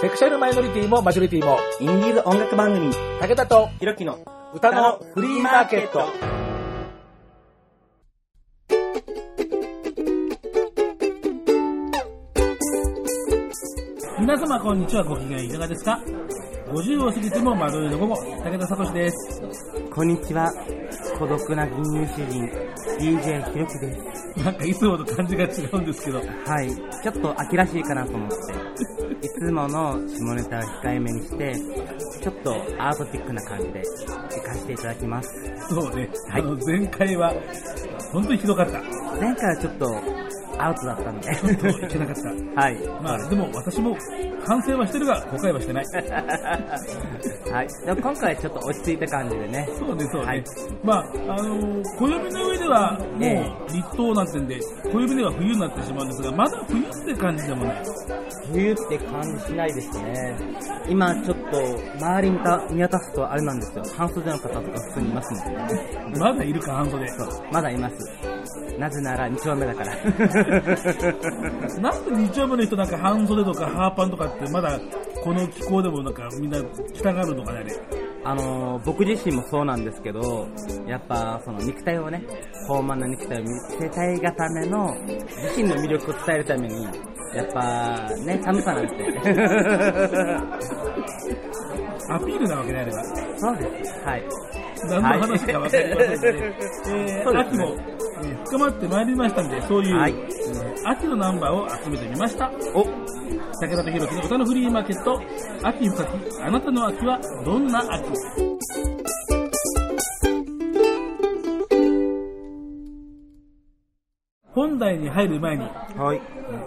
セクシャルマイノリティもマジョリティも、インディーズ音楽番組、武田とひろきの歌のフリーマーケット。皆様こんにちは、ご機嫌いかがですか ?50 を過ぎても窓上の午後、武田聡です。こんにちは。孤独な銀融詩人、DJ ひろきです。なんかいつもと感じが違うんですけど、はい。ちょっと秋らしいかなと思って、いつもの下ネタを控えめにして、ちょっとアートチックな感じで行かせていただきます。そうね、はいあの前回は、本当にひどかった。前回はちょっとアウトだったんで。ちょっといけなかった。はい。まあでも私も反省はしてるが後悔はしてない。はい。でも今回はちょっと落ち着いた感じでね。そうね、そうね。はいまあ、あのー暦の上ではもうええ立冬なんてんで、暦では冬になってしまうんですが、まだ冬って感じでもない。冬って感じしないですね。今ちょっと周り見た見渡すとあれなんですよ。半袖の方とか普通にいますのでね。まだいるか、半袖。そう、まだいます。なぜなら2丁目だから。なんで日曜日の人なんか半袖とかハーパンとかってまだこの気候でもなんかみんな着たがるのかね、あれ。あのー僕自身もそうなんですけど、やっぱその肉体をね、豊満な肉体を見せたいがための、自身の魅力を伝えるために、やっぱね、寒さなんて。アピールなわけね、あれは。そうです。はい。何の話かわかりませんので、えー、ね秋も、えー深まってまいりましたので、そういう、はいえー秋のナンバーを集めてみました。お、武田とひろきの歌のフリーマーケット、秋深き、あなたの秋はどんな秋？本題に入る前に、はい。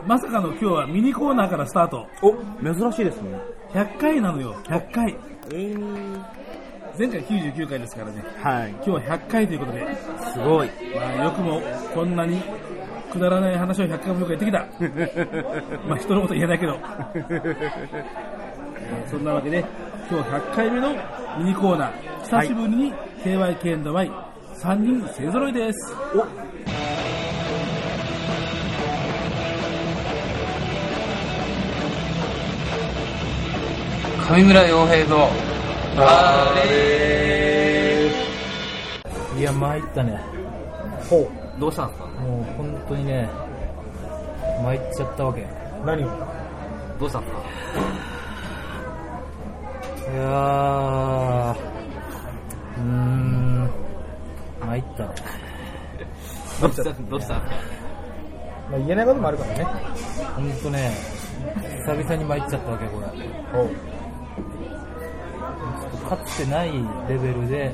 まさかの今日はミニコーナーからスタート。お、珍しいですね。100回なのよ、100回。えー、前回99回ですからね。はい。今日は100回ということで、すごい。まあよくもこんなにくだらない話を100回もよくやってきた。まあ人のこと言えないけど。そんなわけで、今日100回目のミニコーナー、久しぶりに KYK&Y3 人勢揃いです。上村洋平のバレいや、参ったね。ーどうしたんですか？もう本当にね、参っちゃったわけ。い何を？どうしたんですか？やー、うーん、参ったね。どうした？どうした？んですかまあ、言えないこともあるからね。ほんとね、久々に参っちゃったわけ、これ。かつてないレベルで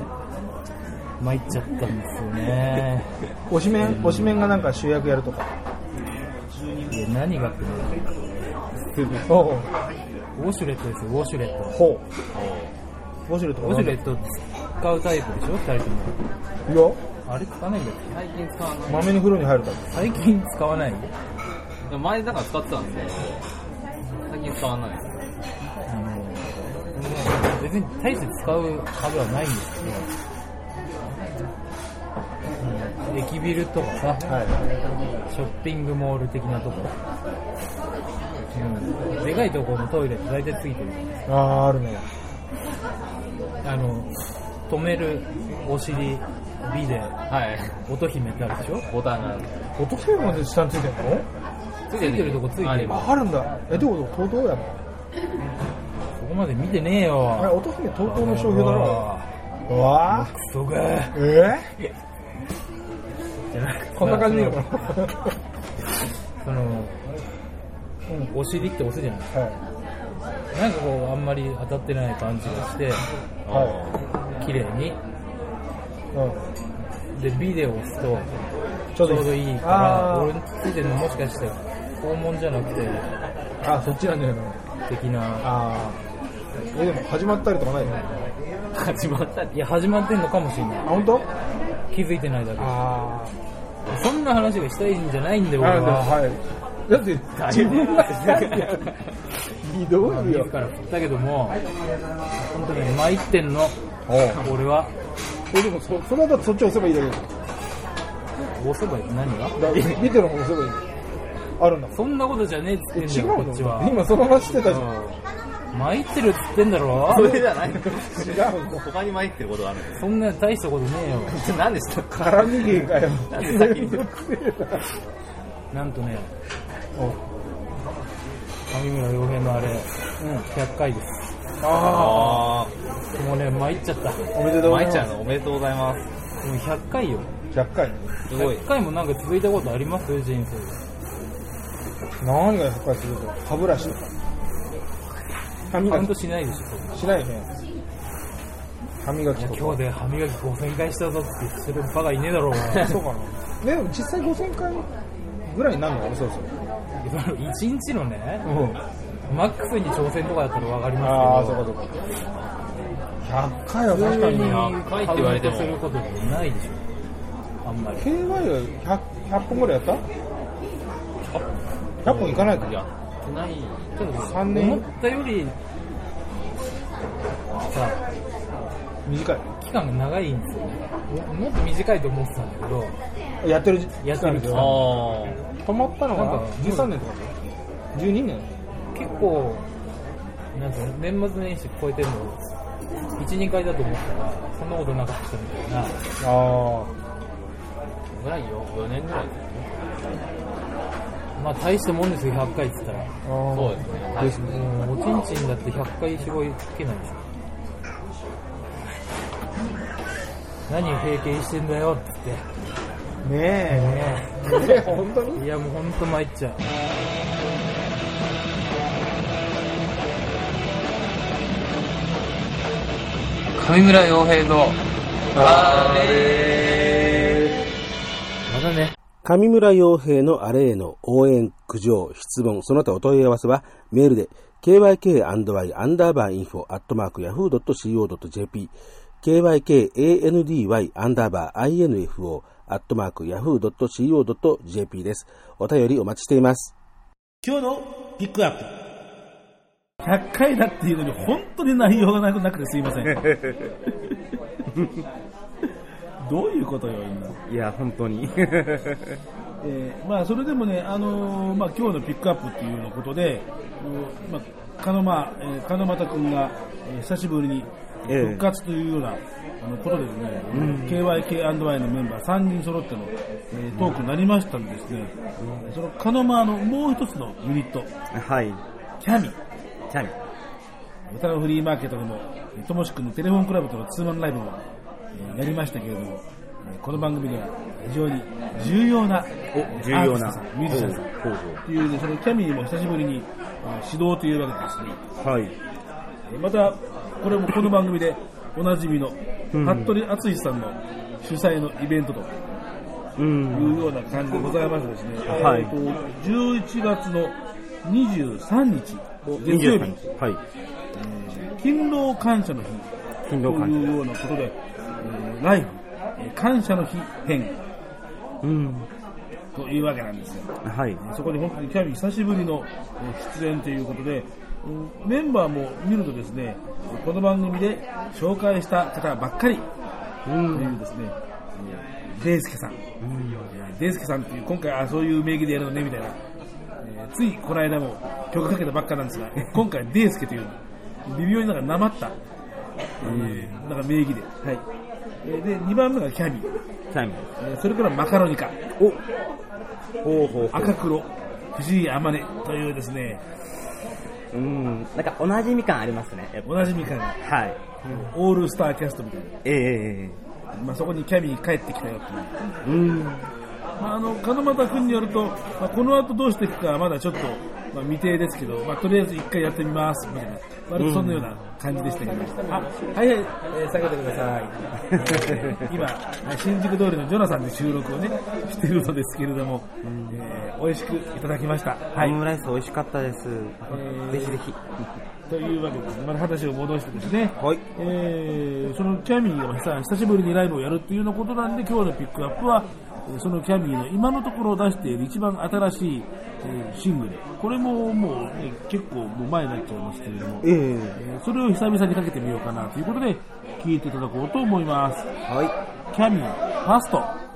参っちゃったんですよね。推しメン、推しメンがなんか主役やるとか。いや、何がってね、おうウォシュレットですよ、ウォシュレット。ほう。ウォシュレットウォシュレット使うタイプでしょ、二人とも。いや、あれ使わないんだっけ最近使わない豆に風呂に入るタイ最近使わないでも前だから使ってたんで最近使わないあの、別に大して使う壁はないんですけど、うん駅ビルとかさ、プ。はショッピングモール的なとこ、うん、でかいところのトイレって大体ついてる。い。ああ、あるね。あの、止めるお尻、ビデ、はい音姫ってあるでしょ？ボタンが落とせるまで下についてんの？ついてるとこついてる。あ、あるんだ。え、どういうこと ?TOTO やの？そこまで見てねえよ。あれ、乙姫 TOTO の商標だろ。ろ。うわクソが。ーえこんな感じでいいのかなその、お尻って押すじゃない？はなんかこう、あんまり当たってない感じがして、い。は綺麗に。い。うん。で、ビデオを押すと、ちちょうどいいから、俺についてるのもしかして、肛門じゃなくて、あ、そっちなんじゃないの？的な。ああ。え、でも始まったりとかないの？始まったいや、始まってんのかもしれないあ、。本当？気づいてないだけ。あそんな話がしたいんじゃないんだよ、あ。俺あは。はい。だって、自分がひどまあいよ自。ら振ったけども、本当にね、参ってんの、俺は。え、でもそ、それだとそっち押せばいいだけだ押せばいい何が？だ見てる方押せばいい。あるんだ。そんなことじゃねえっつってんだよ、違うの？こっちは。今その話してたじゃん。参ってるっつってんだろ？それじゃないの？違う他に参ってることがあるそんな大したことねえよ。何でした？絡み芸かよ。なんで先になんとね、上村洋平のあれ、100回です。ああもうね、参っちゃった。あ、おめでとうございます。参っちゃうの？おめでとうございますでも100回よ。100回。すごい100回もなんか続いたことあります？人生で。何が100回すると歯ブラシとか。歯磨きしないでしょ。しないよね。歯磨き。今日で歯磨き5000回したぞって言ってるバカいねえだろうが。そうかな。でも実際5000回ぐらいになるのかな、そうそう。1日のね、うん。マックスに挑戦とかだったらわかりああ、ますそうかそうか。100回はけど、確かに。100回って言われてもることってないでしょ。あんまり。KY は 100, 100本ぐらいやった ?100 本いかないか。やってないけど3年。思ったより、さ、短い。期間が長いんですよね。ももっと短いと思ってたんだけど、やってるやってる期止まったのがなんか13年とかで ?12 年。結構、なんか年末年始超えてるの。1、2回だと思ったら、そんなことなかったみたいな。ああぐらいよ。4年ぐらいまあ大したもんですよ、100回って言ったら。そうですねですね。おちんちんだって100回絞りつけないでしょ。何を経験してんだよって言って。ねねえ。ね 本当に？いやもうほんと参っちゃう。上村洋平のあれまだね。上村洋平のあれへの応援、苦情、質問、その他お問い合わせはメールで kyk&y アンダーバーインフォアットマーク yahoo.co.jp kykandy アンダーバー info アットマーク yahoo.co.jp です。お便りお待ちしています。今日のピックアップ。100回だっていうのに本当に内容がなくなくてすいません。どういうことよ、みんな。いや、本当に。えーまあ、それでもね、あのーまあ、今日のピックアップっていうようなことで、うんまあ、かのま、えー、金又君が、えー久しぶりにええ復活というような、あのことでですね、KYK&Y のメンバー3人揃っての、えートークになりましたんでですね、そのカノマのもう一つのユニット、はい。キャミ、チャミ。歌のフリーマーケットでも、えーともしくんのテレフォンクラブとのツーマンライブも、えーやりましたけれども、えーこの番組では非常に重要なお、重要な。ミュージシャンさんというね、そのキャミーも久しぶりにえー指導というわけでですね。はい。えーまた、これもこの番組でおなじみの、服部敦さんの主催のイベントとうん。いうような感じでございましてですね、はいえーと11月の23日、月曜日、23日。はい。勤労感謝の日と勤労感謝いうようなことで、えーライブ、えー感謝の日編うん。というわけなんですよ。はい。そこに本当にキャビ久しぶりのえー出演ということで、うんメンバーも見るとですね、この番組で紹介した方ばっかりというですね、えーデイスケさん。デイスケさんっていう、今回あそういう名義でやるのねみたいな、えーついこの間も曲かけたばっかなんですが、今回デイスケという微妙になんかなまった、えーなんか名義で。はい。えーで、2番目がキャビ、チャミ。えーそれからマカロニカ。おほうほうほう。赤黒、藤井天音というですね、うん。なんか、おなじみ感ありますね。おなじみ感はい。オールスターキャストみたいな。えええまあ、そこにキャミー帰ってきたよっていう。えうん。まあ、あの、金又君によると、まあ、この後どうしていくかはまだちょっと、まあ、未定ですけど、まあ、とりあえず一回やってみます、みたいな。割とそのような感じでしたけど。あ、はいはい、えー下げてください。え ー今、新宿通りのジョナサンで収録をね、しているのですけれども、えー美味しくいただきました。はいオ。ムライス美味しかったです。ーぜひぜひ。というわけで、また話を戻してですね、はい。えーそのキャミーがさ久しぶりにライブをやるっていうようなことなんで今日のピックアップはえーそのキャミーの今のところ出している一番新しい、えーシングル。これももう、ね、結構もう前になっちゃいますけれども、ええ。えーそれを久々にかけてみようかなということで聴いていただこうと思います。はい。キャミーファスト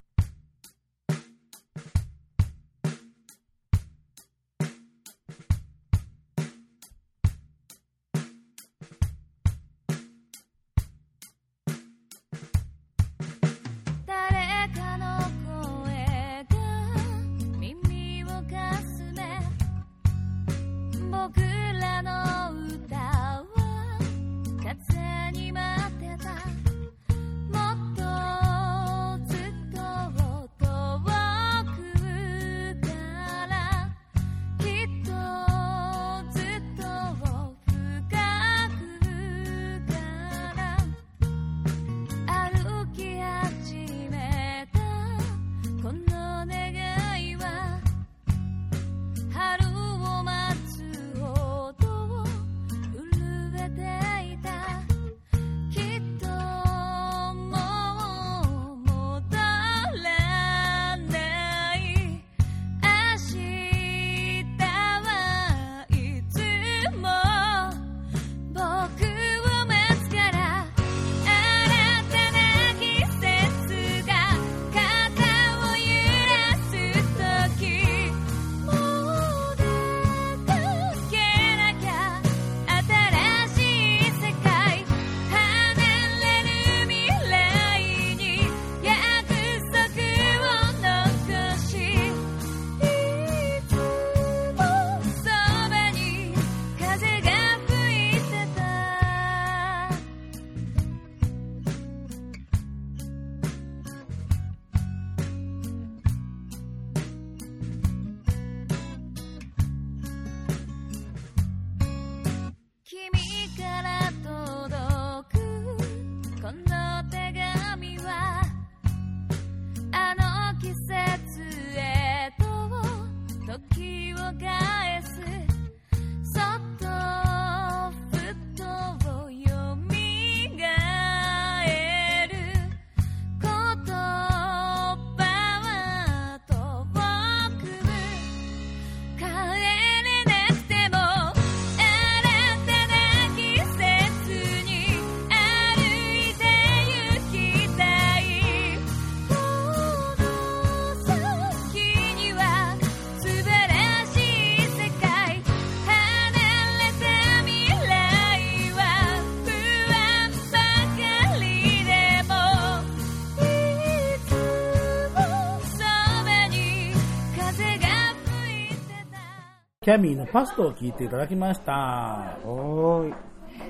キャミーのパストを聴いていただきました。おーい。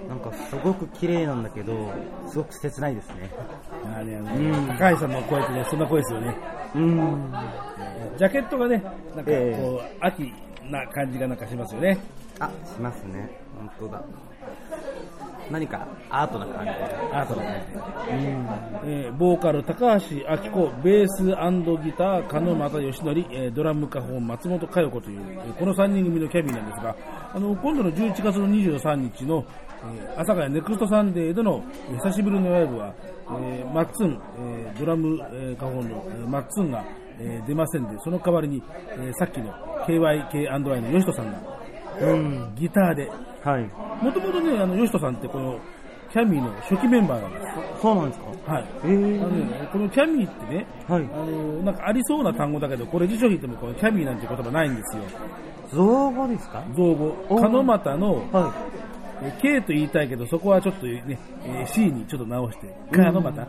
なんかすごく綺麗なんだけど、すごく切ないですね。あーねあの高橋さんの声ってね、そんな声ですよね。うん。ジャケットがね、なんかこう、え秋な感じがなんかしますよね。あ、しますね。本当だ。何かアートな感じが。アートな感じで。えーボーカル高橋明子、ベースギター鹿俣義則、えードラムカホン松本佳代子という、えーこの3人組のキャミーなんですが、あの今度の11月の23日の、阿佐ヶ谷ネクストサンデーでの、久しぶりのライブは、えーマッツン、えードラム、えーカホンの、えーマッツンが、えー出ませんで、その代わりに、えーさっきの KYK&I の吉人さんが、ギターで、はい。もともとね、あの、吉人さんってこの、キャミーの初期メンバーなんです。そうなんですか？はい。えーあのね、このキャミーってね、はいあの、なんかありそうな単語だけど、これ辞書引いてもこのキャミーなんて言葉ないんですよ。造語ですか？造語。鹿俣の、はえー K と言いたいけど、そこはちょっとね、えー C にちょっと直して、鹿俣。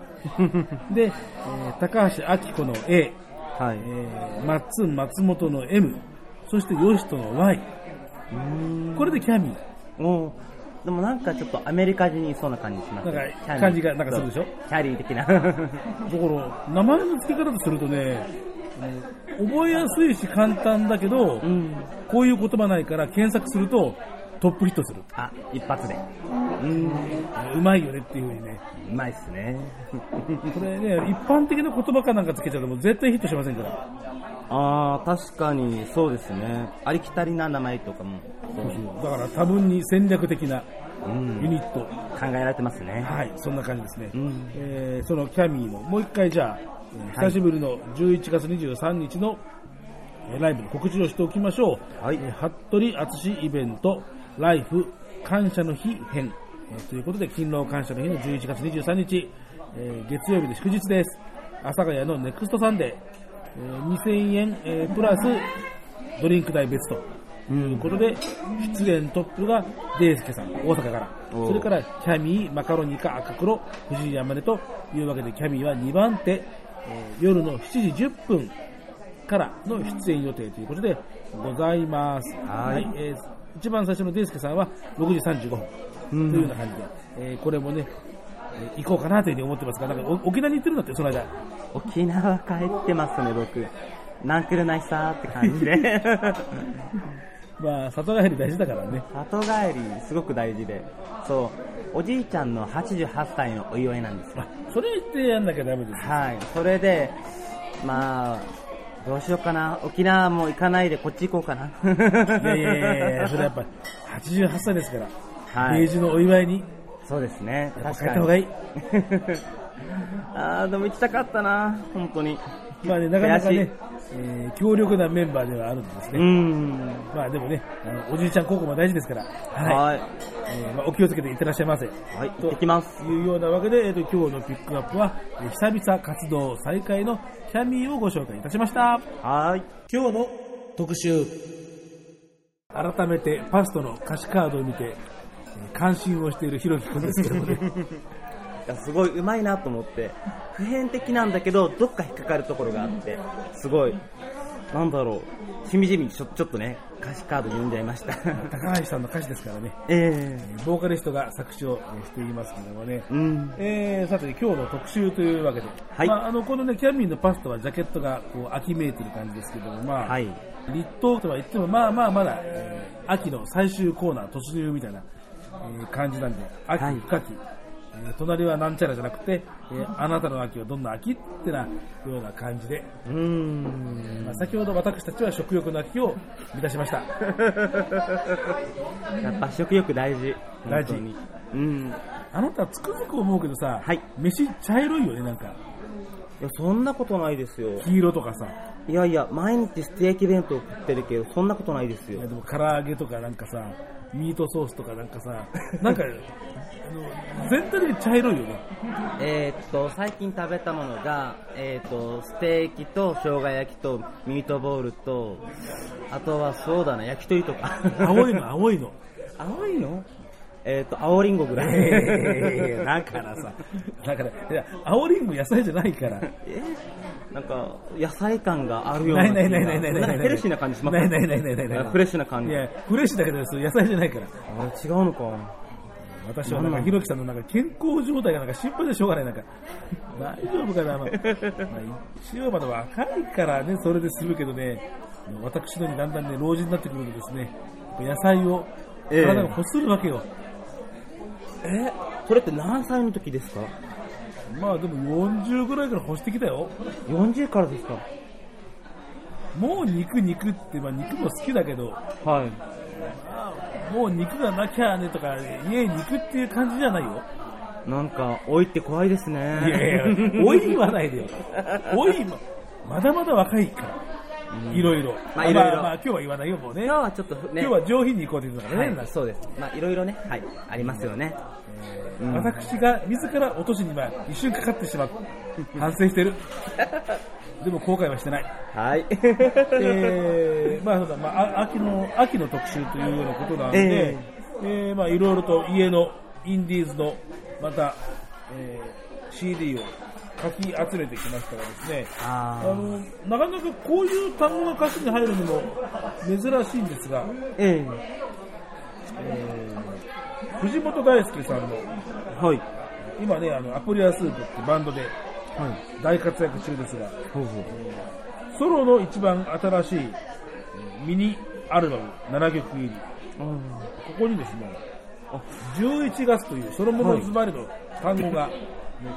で、えー高橋明子の A、い。はい。えー、マッツン松本の M、そしてヨシトの Y。これでキャミー。でもなんかちょっとアメリカ人にいそうな感じしますなんかキャリー感じがなんかするでしょ？キャリー的な。だから、名前の付け方とするとね、覚えやすいし簡単だけど、うん。こういう言葉ないから検索するとトップヒットする。あ、一発で。うん。うまいよねっていう風にね。うまいっすね。これね、一般的な言葉かなんかつけちゃうともう絶対ヒットしませんから。あー、確かにそうですね。ありきたりな名前とかも、そうだから多分に戦略的なうんユニット。考えられてますね。はい、そんな感じですね。うんえーそのキャミーの、もう一回じゃあ、えー久しぶりの11月23日の、えーライブの告知をしておきましょう。はいえー服部敦イベント、ライブ感謝の日編、えーということで、勤労感謝の日の11月23日、えー月曜日で祝日です。阿佐ヶ谷のネクストサンデー、えー2000円、えープラスドリンク代別ということで、出演トップがデイスケさん、大阪から。それからキャミー、マカロニカ、赤黒、藤井山根というわけで、キャミーは2番手、えー夜の7時10分からの出演予定ということでございます。はい。えー一番最初のデイスケさんは6時35分。というような感じで、えーこれもね、えー行こうかなというふうに思ってますが、なんかお沖縄に行ってるんだって、その間。沖縄帰ってますね、僕。なんくるないさーって感じで。まあ、里帰り大事だからね。里帰り、すごく大事で。そう、おじいちゃんの88歳のお祝いなんですよ。それ言ってやんなきゃダメですよ。はい。それで、まあ、どうしようかな。沖縄も行かないでこっち行こうかな。いやいやいやいや、それやっぱ88歳ですから、はい米寿のお祝いに、そうですね。確かに。帰った方がいい。あー、でも行きたかったな。本当に。まあね、なかなかね、えー強力なメンバーではあるんですうね。ん。まあでもね、あのおじいちゃん高校も大事ですから、はい。はい。えーまあ、お気をつけていってらっしゃいませ。はい、行ってきます。というようなわけで、えーと今日のピックアップは、えー久々活動再開のキャミーをご紹介いたしました。はい。今日の特集。改めてパストの歌詞カードを見て、えー感心をしているひろきくんですけどもね。いやすごい上手いなと思って、普遍的なんだけど、どっか引っかかるところがあって、すごい、なんだろう、しみじみちょちょっとね、歌詞カード読んじゃいました。高橋さんの歌詞ですからね。えボーカリストが作詞をえーしていますけどもね。えうん。えー、さて今日の特集というわけで、はいまあ、あのこのねキャミーのパストはジャケットがこう秋めいてる感じですけども、まあはい。立冬とは言ってもまあまあまだ、えー秋の最終コーナー突入みたいな、えー感じなんで秋はい深き、えー隣はなんちゃらじゃなくて、えーあなたの秋はどんな秋ってなような感じで、うーん。まあ、先ほど私たちは食欲の秋を満たしました やっぱ食欲大事。大事うん。あなたつくづく思うけどさ、はい飯茶色いよねなんかいや、そんなことないですよ。黄色とかさいやいや、毎日ステーキ弁当食ってるけど、そんなことないですよいや。でも唐揚げとかなんかさ、ミートソースとかなんかさ、なんか、あの全体的に茶色いよね。えーっと、最近食べたものが、えーっと、ステーキと生姜焼きとミートボールと、あとはそうだな、焼き鳥とか。青いの、青いの。青いの？えーっと、青リンゴぐらい。えーだからさ、だから、いや、青リンゴ野菜じゃないから。え？なんか、野菜感があるようなない。ないないないないヘルシーな感じします？ないないないないないない。フレッシュな感じ。いや、フレッシュだけど、野菜じゃないから。あれ違うのか。私はなんか、ひろきさんのなんか健康状態がなんか心配でしょうがない。なんか、大丈夫かな、まあ、まあ一応まだ若いからね、それで済むけどね、私のにだんだんね、老人になってくるとですね、野菜をええ体が欲するわけよ。えそれって何歳の時ですか？まあでも40ぐらいから欲してきたよ。?40 からですか？もう肉肉って、まあ肉も好きだけど、はい。もう肉がなきゃねとか、家肉っていう感じじゃないよ。なんか、老いって怖いですね。いやいや、老い言わないでよ。老いも、まだまだ若いから。いろいろ。まあいろいろまあまあ今日は言わないよ、もうね。今日はちょっとね、今日は上品に行こうということだからね。はい、そうです。まあ、いろいろね、はい、ありますよね。うん私が自ら落としにまあ一瞬かかってしまう。反省してる。でも後悔はしてない。はい。えー、まあそうだ、まあ、あ秋の、秋の特集というようなことなんで、えーまあいろいろと家のインディーズの、また、えー CD をかき集めてきましたがですね、ああの、なかなかこういう単語が歌詞に入るのも珍しいんですが、え藤本大輔さんの、えはい。今ね、あの、アプリアスープってバンドではい。大活躍中ですが、ほうほう。ソロの一番新しいえーミニアルバム7曲入り、ここにですね、11月というそのものズバリの単語が、もう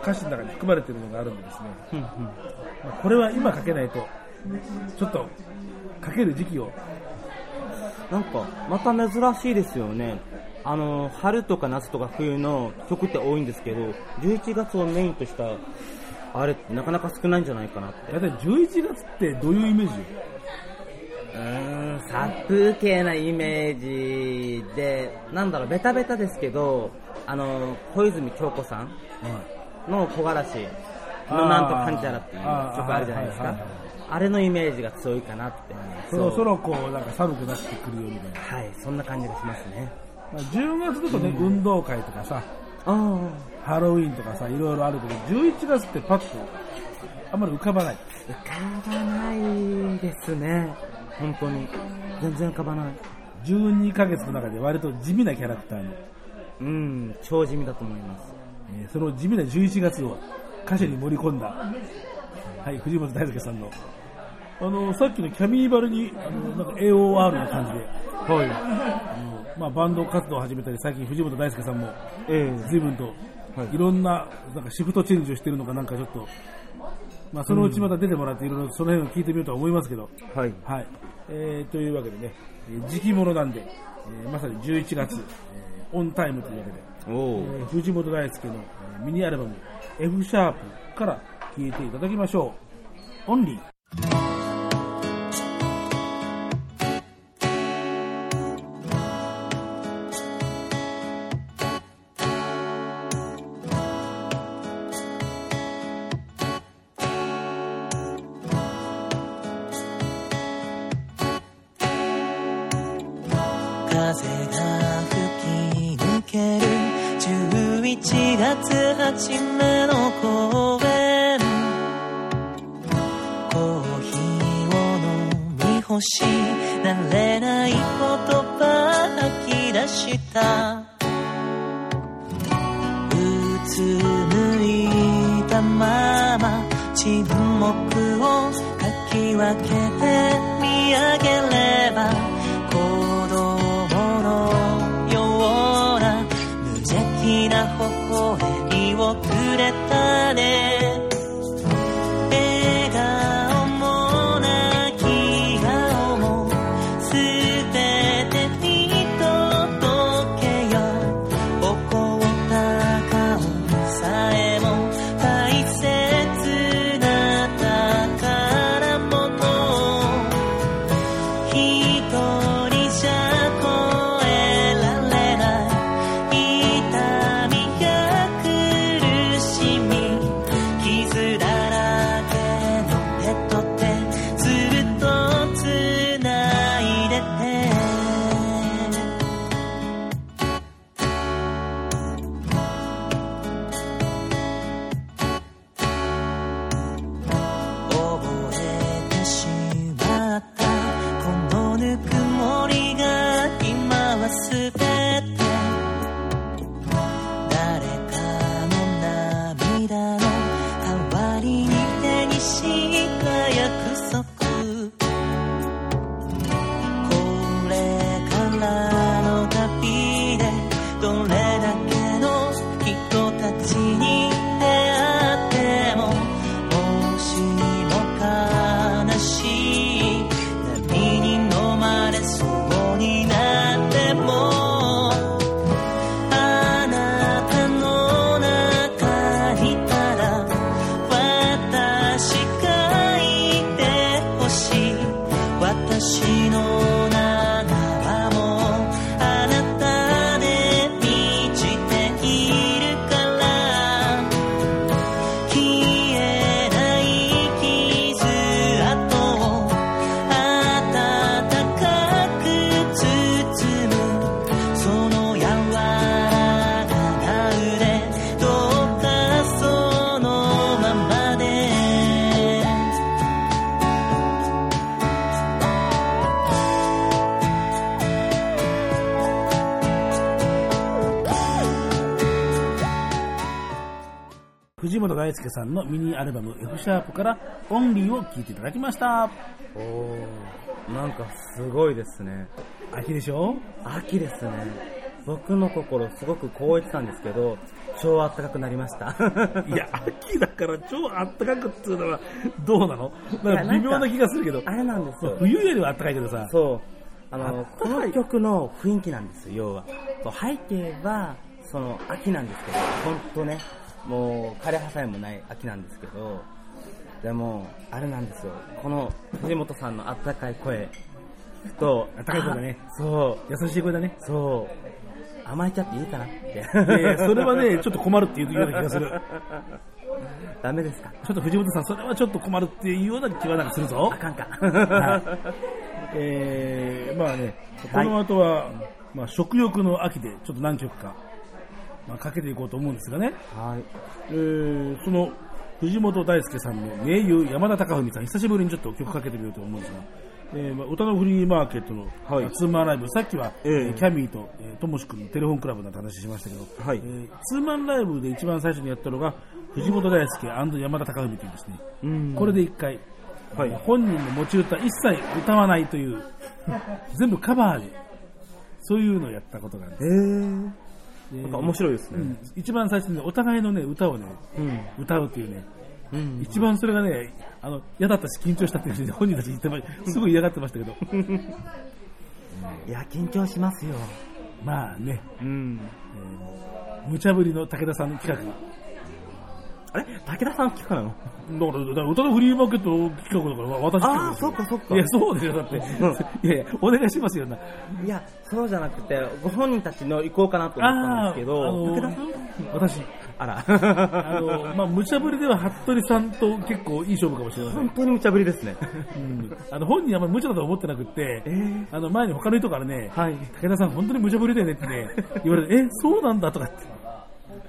歌詞の中に含まれているのがあるんでですね、うんうん。まあこれは今書けないと、ちょっと書ける時期を、なんか、また珍しいですよね。あの、春とか夏とか冬の曲って多いんですけど、11月をメインとした、あれってなかなか少ないんじゃないかなって。だいたい11月ってどういうイメージ？うーん、殺風景なイメージで、なんだろう、ベタベタですけど、あの、小泉京子さんの木枯らしのなんとかんちゃらっていう曲あるじゃないですか。あれのイメージが強いかなって。そろそろこうなんか寒くなってくるよみたいな。はい、そんな感じがしますね。まあ、10月だとね、運動会とかさ、あハロウィンとかさ、いろいろあるけど、11月ってパッと、あんまり浮かばない。浮かばないですね。本当に。全然浮かばない。12ヶ月の中で割と地味なキャラクターの、うん、超地味だと思います。えーその地味な11月を歌詞に盛り込んだ、はい、藤本大輔さんの、あの、さっきのキャミーバルに、あの、なんか AOR な感じで、はい。あのまあ、バンド活動を始めたり、最近藤本大輔さんも、え随分と、い。ろんな、なんかシフトチェンジをしてるのかなんかちょっと、まあ、そのうちまた出てもらって、いろいろその辺を聞いてみようとは思いますけど、えはい。はい。えー、というわけでね、えー時期物なんで、えーまさに11月、えーオンタイムというわけで、おえー藤本大輔の、ミニアルバム F シャープから聴いていただきましょう。オンリー。大輔さんのミニアルバム F シャープからオンリーを聴いていただきました。おーなんかすごいですね。秋でしょ？秋ですね。僕の心すごく凍えてたんですけど、超暖かくなりました。いや、秋だから超あったかくっていうのはどうなの？なんか微妙な気がするけど、あれなんですよ。冬よりはあったかいけどさ、そう。あの、この曲の雰囲気なんですよ、要は。そう背景は、その、秋なんですけど、ほんとね、もう、枯れ葉さえもない秋なんですけど、でも、あれなんですよ。この、藤本さんのあったかい声と、あったかい声だねあそう。優しい声だね。そう。甘えちゃっていいかなって。それはね、ちょっと困るっていうような気がする。ダメですか？ちょっと藤本さん、それはちょっと困るっていうような気はなんかするぞあ。かんか。はいえー、まあね、この後は、まあ、食欲の秋でちょっと何曲か、まあ、かけていこうと思うんですがね、はい。えー、その藤本大輔さんの名優山田貴文さん久しぶりにちょっと曲かけてみようと思うんですが、えー、歌のフリーマーケットの、ツーマンライブ、さっきは、えー、キャミーと、え、ともしくんテレフォンクラブの話しましたけど、はい、えー、ツーマンライブで一番最初にやったのが、藤本大輔山田貴文というですね、うん。これで1回、はい、本人の持ち歌一切歌わないという、全部カバーで、そういうのをやったことがあるんです。えー。なんか面白いですね、うん、一番最初にお互いのね歌をね、うん、歌うっていうね、うん、一番それがねあの嫌だったし緊張したっていうふう本人たち言ってましたすごい嫌がってましたけど。いや緊張しますよ。まあね、うん。えー、無茶ぶりの武田さんの企画。あれ？武田さん企画なの？だから、だから歌のフリーマーケット企画だから、私ああ、そっかそっか。いや、そうですよ、だって。いやいや、お願いしますよ、な。いや、そうじゃなくて、ご本人たちの行こうかなと思ったんですけど、あー武田さん？私、あら。あの、まあ、無茶ぶりでは、服部さんと結構いい勝負かもしれない本。当に無茶ぶりですね。うんあの、本人あんまり無茶だと思ってなくて、ーあの、前に他の人からね、はい。武田さん本当に無茶ぶりだよねってね、言われて、え、そうなんだとかって。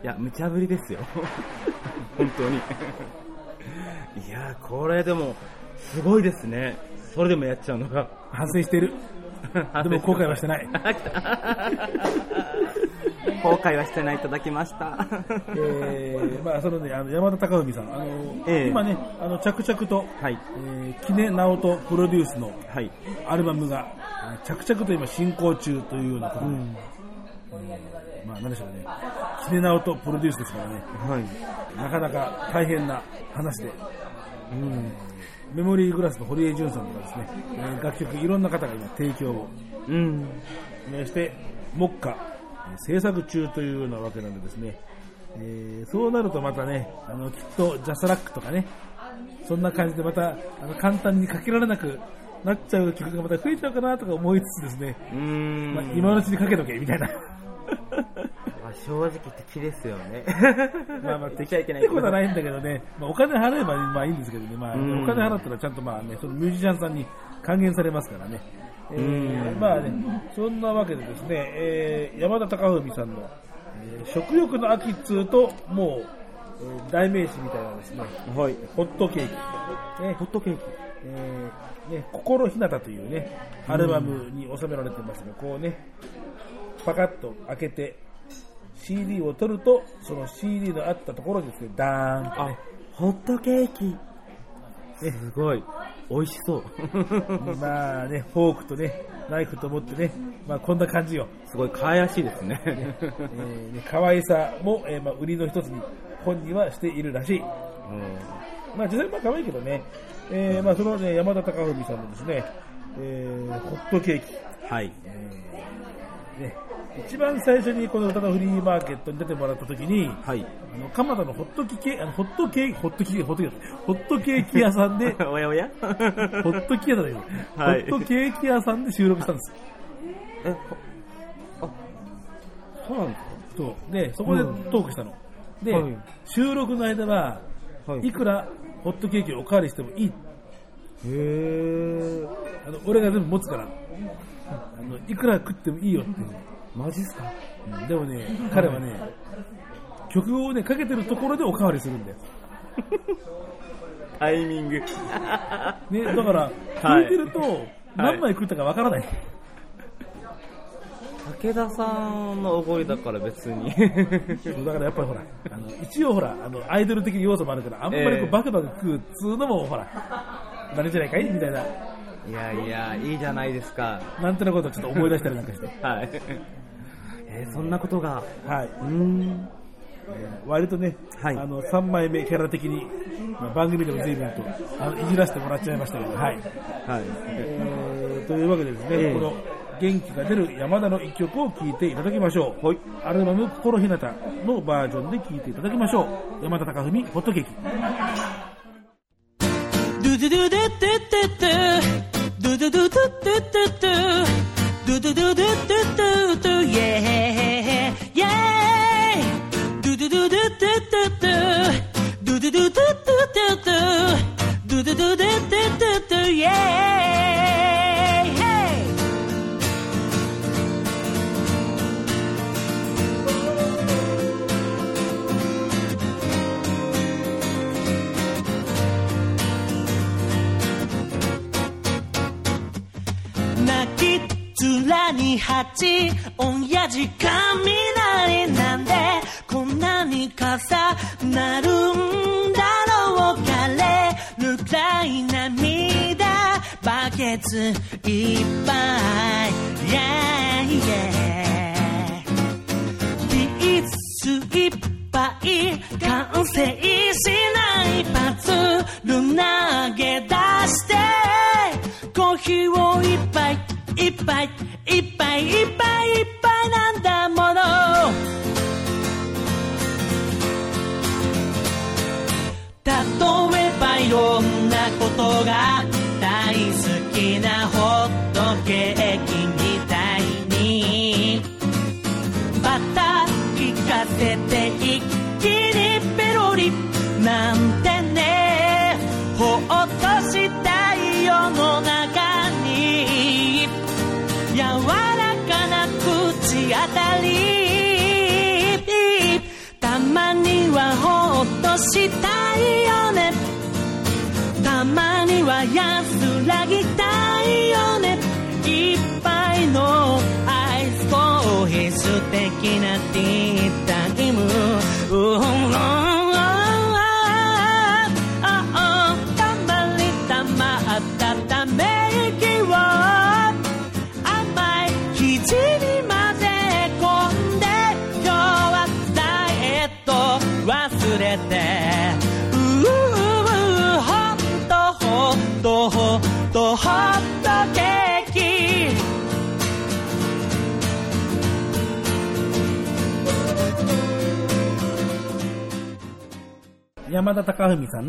いや、無茶ぶりですよ。本当に。いや、これでも、すごいですね。それでもやっちゃうのが。反省してる。でも後悔はしてない。後悔はしてないいただきました。えー、まあそのね、あの山田孝文さん、あの、えー、今ね、あの着々と、はい、えー、木直人プロデュースのアルバムが、はい、着々と今進行中というようなところで、うん、まあ、何でしょうね、キネナオとプロデュースですからね、はい、なかなか大変な話で、うん、メモリーグラスの堀江潤さんとかですね、えー、楽曲、いろんな方が今、提供を、うん、そして目下、制作中というようなわけなんで、ですね、えー、そうなるとまたね、あのきっとジャスラックとかね、そんな感じでまたあの簡単にかけられなくなっちゃう曲がまた増えちゃうかなとか思いつつですね、うん。まあ、今のうちにかけとけみたいな。まあ正直敵ですよね。まあまあ敵ってことはないんだけどね、まあ、お金払えばまあいいんですけどね、まあ、お金払ったらちゃんとまあね、そのミュージシャンさんに還元されますからね。えー、まあね、そんなわけでですね、えー、山田孝文さんの、えー、食欲の秋っつうと、もう、えー、代名詞みたいなですね、はい、ホットケーキ。ね、ホットケーキ。えーね、心ひなたというね、アルバムに収められてますが、こうね、パカッと開けて CD を取るとその CD のあったところにですねダーンと、ね、ホットケーキ。すごい。美味しそう。まあねフォークとねナイフと思ってね、まあ、こんな感じよ。すごい可愛らしいですね。ね。えー、ね可愛さも、えー、まあ、売りの一つに本人はしているらしい、うん。まあ、実際まあ可愛いけどね、えー、まあ、その、ね、山田貴文さんのですね、えー、ホットケーキ。はい、えーね。一番最初にこの歌のフリーマーケットに出てもらった時に、はい、あの蒲田のホットケーキ、ホットケーキ、ホットケーキ、ホットケーキ屋さんで、おやおや？ホットケーキ屋さんで、はい、ホットケーキ屋さんで収録したんですよ。え、あ、そうなんですか？そう。で、そこでトークしたの。うん、で、はい、収録の間は、いくらホットケーキをお代わりしてもいい。へあの俺が全部持つから、あのいくら食ってもいいよっていう。マジっすか、うん、でもね、彼はね、曲をね、かけてるところでおかわりするんだよ。タイミング。ね、だから、聞いてると、何枚食ったかわからない。武田さんのおごりだから別に。だからやっぱりほらあの一応ほらあのアイドル的要素もあるからあんまりこうバクバク食うっつうのもほらダれじゃないかい？みたいな。いやいやいいじゃないですか。なんてなことをちょっと思い出したりなんかして。はい。えー、そんなことが。はい。うん。割とね、はい、あの3枚目キャラ的に、まあ、番組でも随分とあのいじらせてもらっちゃいましたけど、はい。はい。えー、というわけでですね、えー、この元気が出る山田の一曲を聴いていただきましょう、はい、アルバム「心ひなた」のバージョンで聴いていただきましょう。山田貴文ホットケーキ「ドゥドゥドゥドゥドゥドゥドゥドゥドゥドゥドゥドゥドゥ do do do do do do do yeah yeah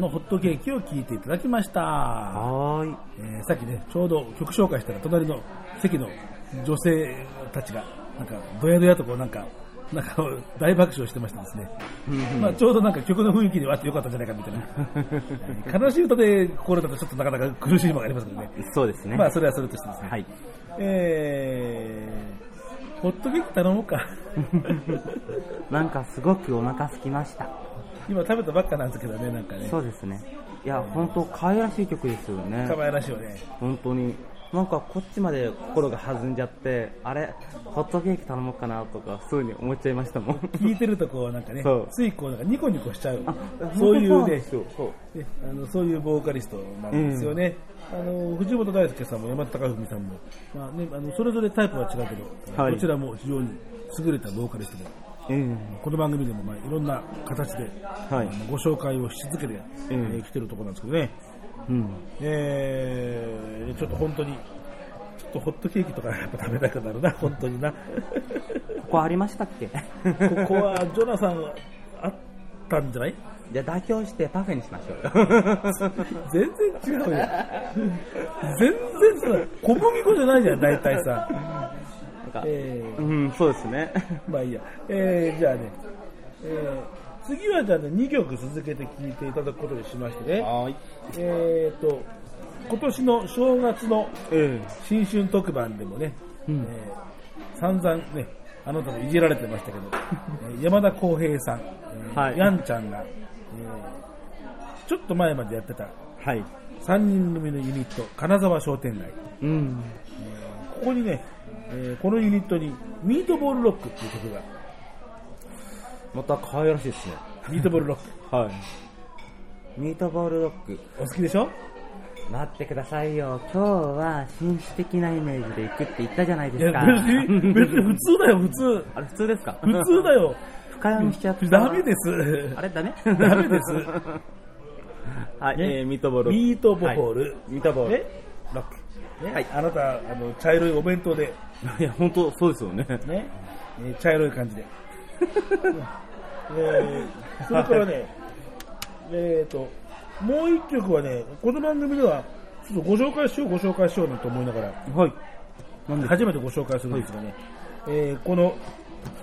んのホットケーキを聞いていただきました。はーい。えーさっきね、ちょうど曲紹介したら、隣の席の女性たちが、なんか、ドヤドヤとこう、なんか、なんか、大爆笑してましたですね。まあ、ちょうどなんか曲の雰囲気ではあってよかったんじゃないかみたいな。え ー悲しい歌で心だとちょっとなかなか苦しいものがありますけどね。そうですね。まあ、それはそれとしてですね。はい。えー、ホットケーキ頼もうか。なんかすごくお腹空きました。今食べたばっかなんですけどね、なんかね。そうですね。いや、本当可愛らしい曲ですよね。可愛らしいよね。本当に。なんかこっちまで心が弾んじゃって、あれ、ホットケーキ頼もうかなとか、そういうふうに思っちゃいましたもん。聞いてるとこうなんかねついこうなんかニコニコしちゃうあ、そういうねそう。ねあのそういうボーカリストなんですよね。あの藤本大輔さんも山田孝文さんも、まあね、あのそれぞれタイプは違うけど、はいどちらも非常に優れたボーカリストで、うん。この番組でもまあいろんな形で、はいご紹介をし続けて、えうんー来てるところなんですけどね、うん。えーちょっと本当に、ちょっとホットケーキとかやっぱ食べたくなるな、本当にな。ここありましたっけ？ここはジョナサンはあったんじゃない？じゃあ妥協してパフェにしましょうよ。全然違うよ。全然さ、小麦粉じゃないじゃん、大体さ。かえーうん、そうですね。まあいいや。えーじゃあね、えー次はじゃあね、2曲続けて聴いていただくことにしましてね、はい。えーと、今年の正月のえ新春特番でもね、うんえー散々ね、あなたもいじられてましたけど、えー山田康平さん、えーはいやんちゃんが、えーちょっと前までやってたえはい。3人組のユニット、金沢商店街。うん。ここにね、えーこのユニットにミートボールロックっていう曲が、また可愛らしいですね。ミートボールロック。はい。ミートボールロック。お好きでしょ？待ってくださいよ。今日は紳士的なイメージで行くって言ったじゃないですか。別に、別に普通だよ、普通。あれ普通ですか？普通だよ。深読みしちゃった。ダメです。あれダメ？ダメです。はい、ねえー、ミートボール。ミートボール。はいミートボール。ねロック。ねはいあなた、あの、茶色いお弁当で、いや、本当そうですよね。ね、えー茶色い感じで。えーそれからね、えーと、もう一曲はね、この番組では、ちょっとご紹介しよう、ご紹介しようなと思いながら、はい。初めてご紹介するんですがね、えーこの、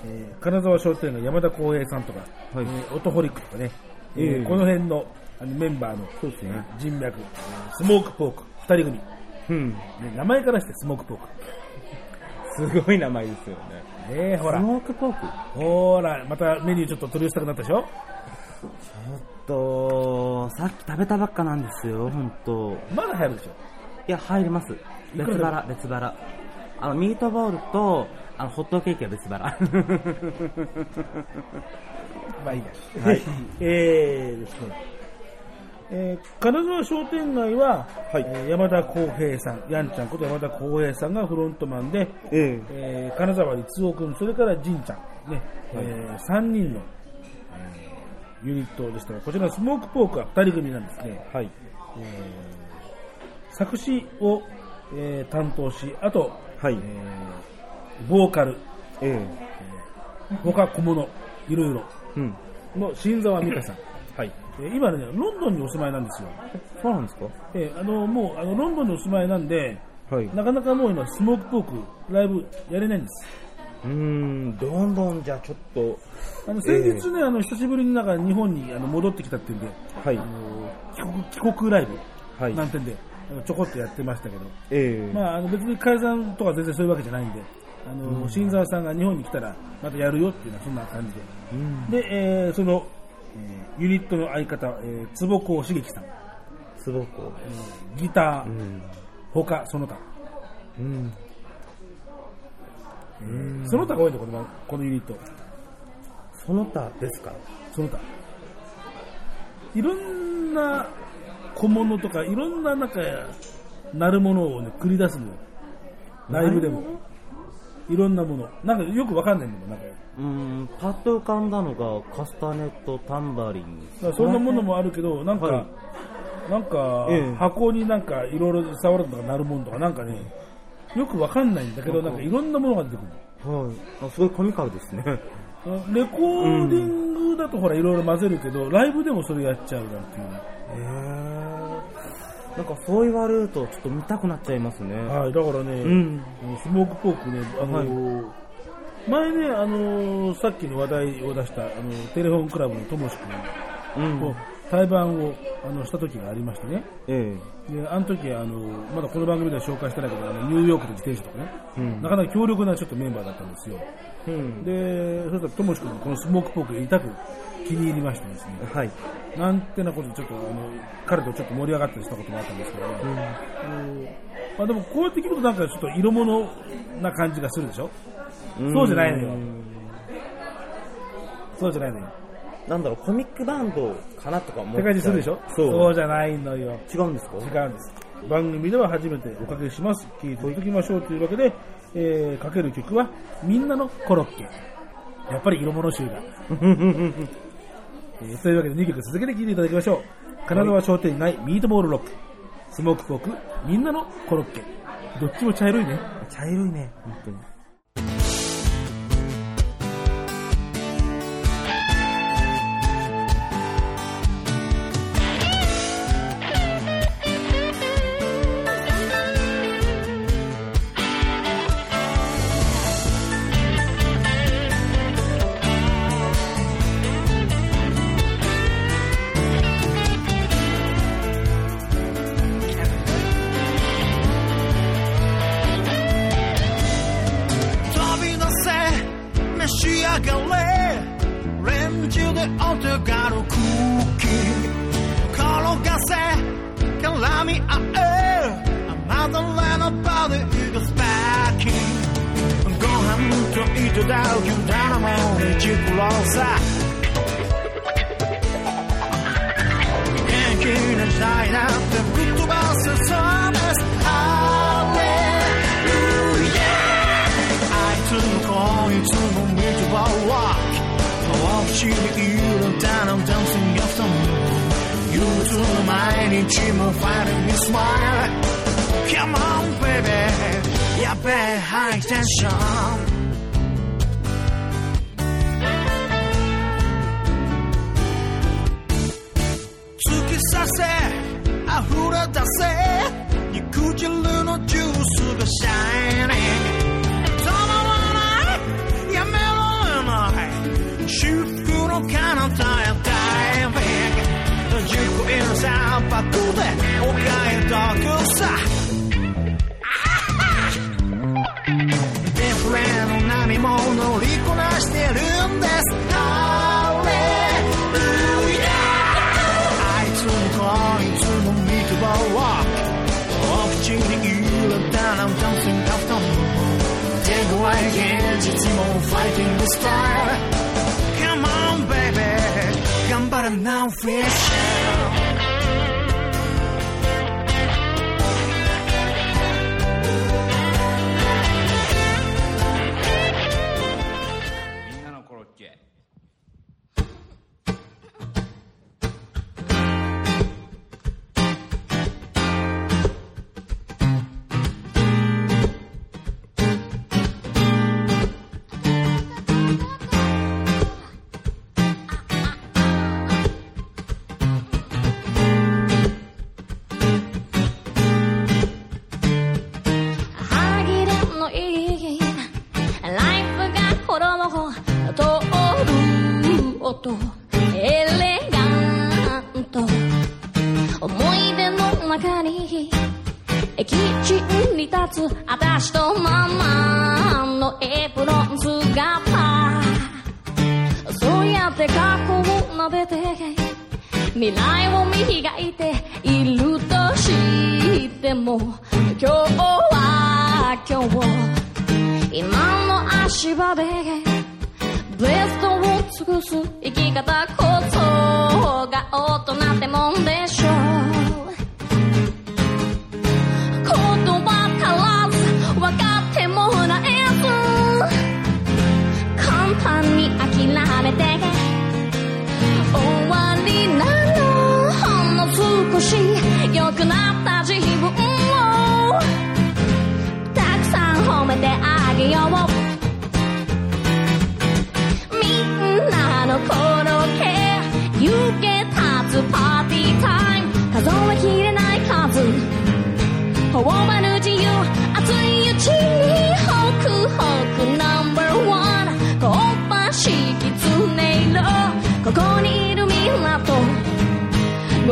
えー金沢商店の山田光平さんとか、はいえーオトホリックとかね、えーええこの辺のあのメンバーのそうですね人脈、えースモークポーク、二人組、ね、うん。名前からしてスモークポーク。すごい名前ですよね。ねえほらス、モークポーク？ほら、またメニューちょっと取り寄せたくなったでしょ？と、さっき食べたばっかなんですよ、本当。まだ入るでしょ？いや、入ります。別腹、別腹。あの、ミートボールと、あの、ホットケーキは別腹。まあいいや。はい。えーですね。えー金沢商店街は、えー山田康平さん、やんちゃんこと山田康平さんがフロントマンで、ええー金沢律夫君、それから仁ちゃん、ね、え3人の、えーユニットでしたが、こちらのスモークポークは2人組なんですね。はい。作詞を、えー担当し、あと、はい。えーボーカル、え他小物、いろいろ。の新沢美香さん。はい。えー今ね、ロンドンにお住まいなんですよ。そうなんですか？えーあの、もう、あの、ロンドンにお住まいなんで、はい。なかなかもう今、スモークポーク、ライブやれないんです。うーん、どんどんじゃちょっと、あの、先日ね、あの、久しぶりになんか日本にあの戻ってきたっていうんで、はいあ。の帰国、帰国ライブ、はい。なんてんで、あのちょこっとやってましたけど、ええまあ、あの別に解散とか全然そういうわけじゃないんで、あの、新沢さんが日本に来たら、またやるよっていうのはそんな感じで。うん。で、えーその、えーユニットの相方、えー、坪子茂樹さん、すごく。ギター、うん。他、その他。うん。その他が多いんだ、この番このユニット。その他ですか？その他。いろんな小物とか、いろんななんか、なるものをね、繰り出すのよ。ライブでも。いろんなもの。なんかよくわかんないんだよ、なんか。うーん、パッと浮かんだのが、カスタネット、タンバリン。そんなものもあるけど、なんか、はなんか、ええ箱になんかいろいろ触るとかなるものとか、なんかね、よくわかんないんだけど、なんかいろんなものが出てくるの。はい。あ、すごいコミカルですね。レコーディングだとほらいろいろ混ぜるけど、ライブでもそれやっちゃうなんていうね。へー。なんかそう言われると、ちょっと見たくなっちゃいますね。はい、だからね、うん。スモークポークね、あのー前ね、あのーさっきの話題を出した、あのテレフォンクラブのともし君うん。と対バンをあのした時がありましてね。えで、あの時、あのまだこの番組では紹介してないけど、あのニューヨークで自転車とかね、えうんなかなか強力なちょっとメンバーだったんですよ。うん。で、そしたらともし君のこのスモークポークが痛く気に入りましてですね、はい。なんてなことでちょっとあの彼とちょっと盛り上がったりしたこともあったんですけどね、あのまあ、でもこうやって聞くとなんかちょっと色物な感じがするでしょ？そうじゃないのよ。そうじゃないのよ。なんだろう、コミックバンドかなとか思って感じするでしょ？そう。じゃないのよ。違うんですか？違うんです。番組では初めておかけします。聞いていただきましょうというわけで、えーかける曲はみんなのコロッケ。やっぱり色物集だ えーというわけで2曲続けて聴いていただきましょう。金沢商店街ミートボールロック。スモークポークみんなのコロッケ。どっちも茶色いね。茶色いね、本当に。in the. Come on, baby, come bottom now, fish. olsun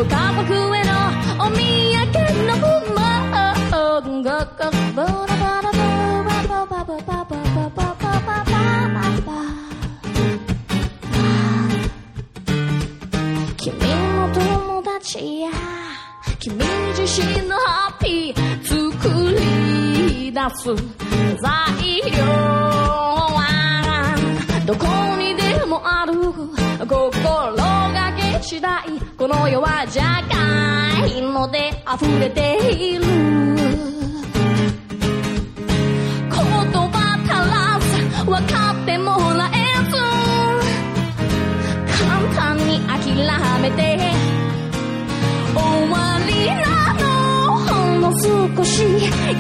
家族へのお土産の馬君の友達や君自身のハッピー作り出す材らはどこにでもある心がけ次第この世はじゃがいもで溢れている言葉足らず分かってもらえず簡単に諦めて終わりなの。ほんの少し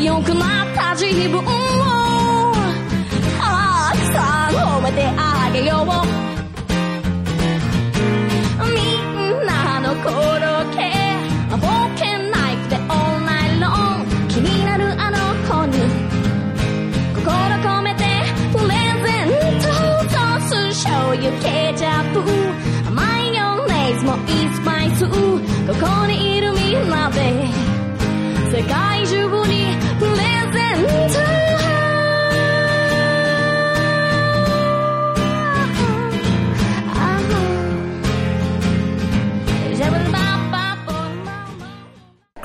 良くなった自分をたくさん褒めてあげよういスパイスここにいるみんなで世界中にプレゼント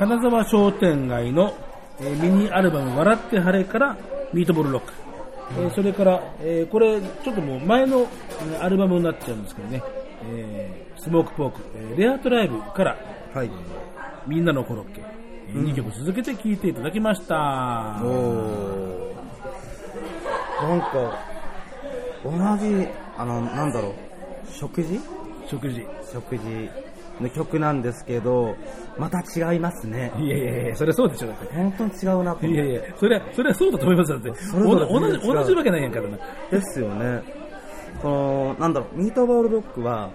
金沢商店街の、ミニアルバム「笑って晴れ」からミートボールロック、えーそれから、えーこれちょっともう前のアルバムになっちゃうんですけどね、えスモークポーク、えーレアトライブから、はい。みんなのコロッケ、え2曲続けて聴いていただきました、おなんか、同じ、あの、なんだろう、食事？食事。食事。の曲なんですけど、また違いますね。いやいやいやそれそうでしょだって。本当に違うなと思って。いやいやそれはそれはそうだと思いますだって。同じ同じわけないやんからな。ですよね。この、なんだろう、ミートボールドッグは、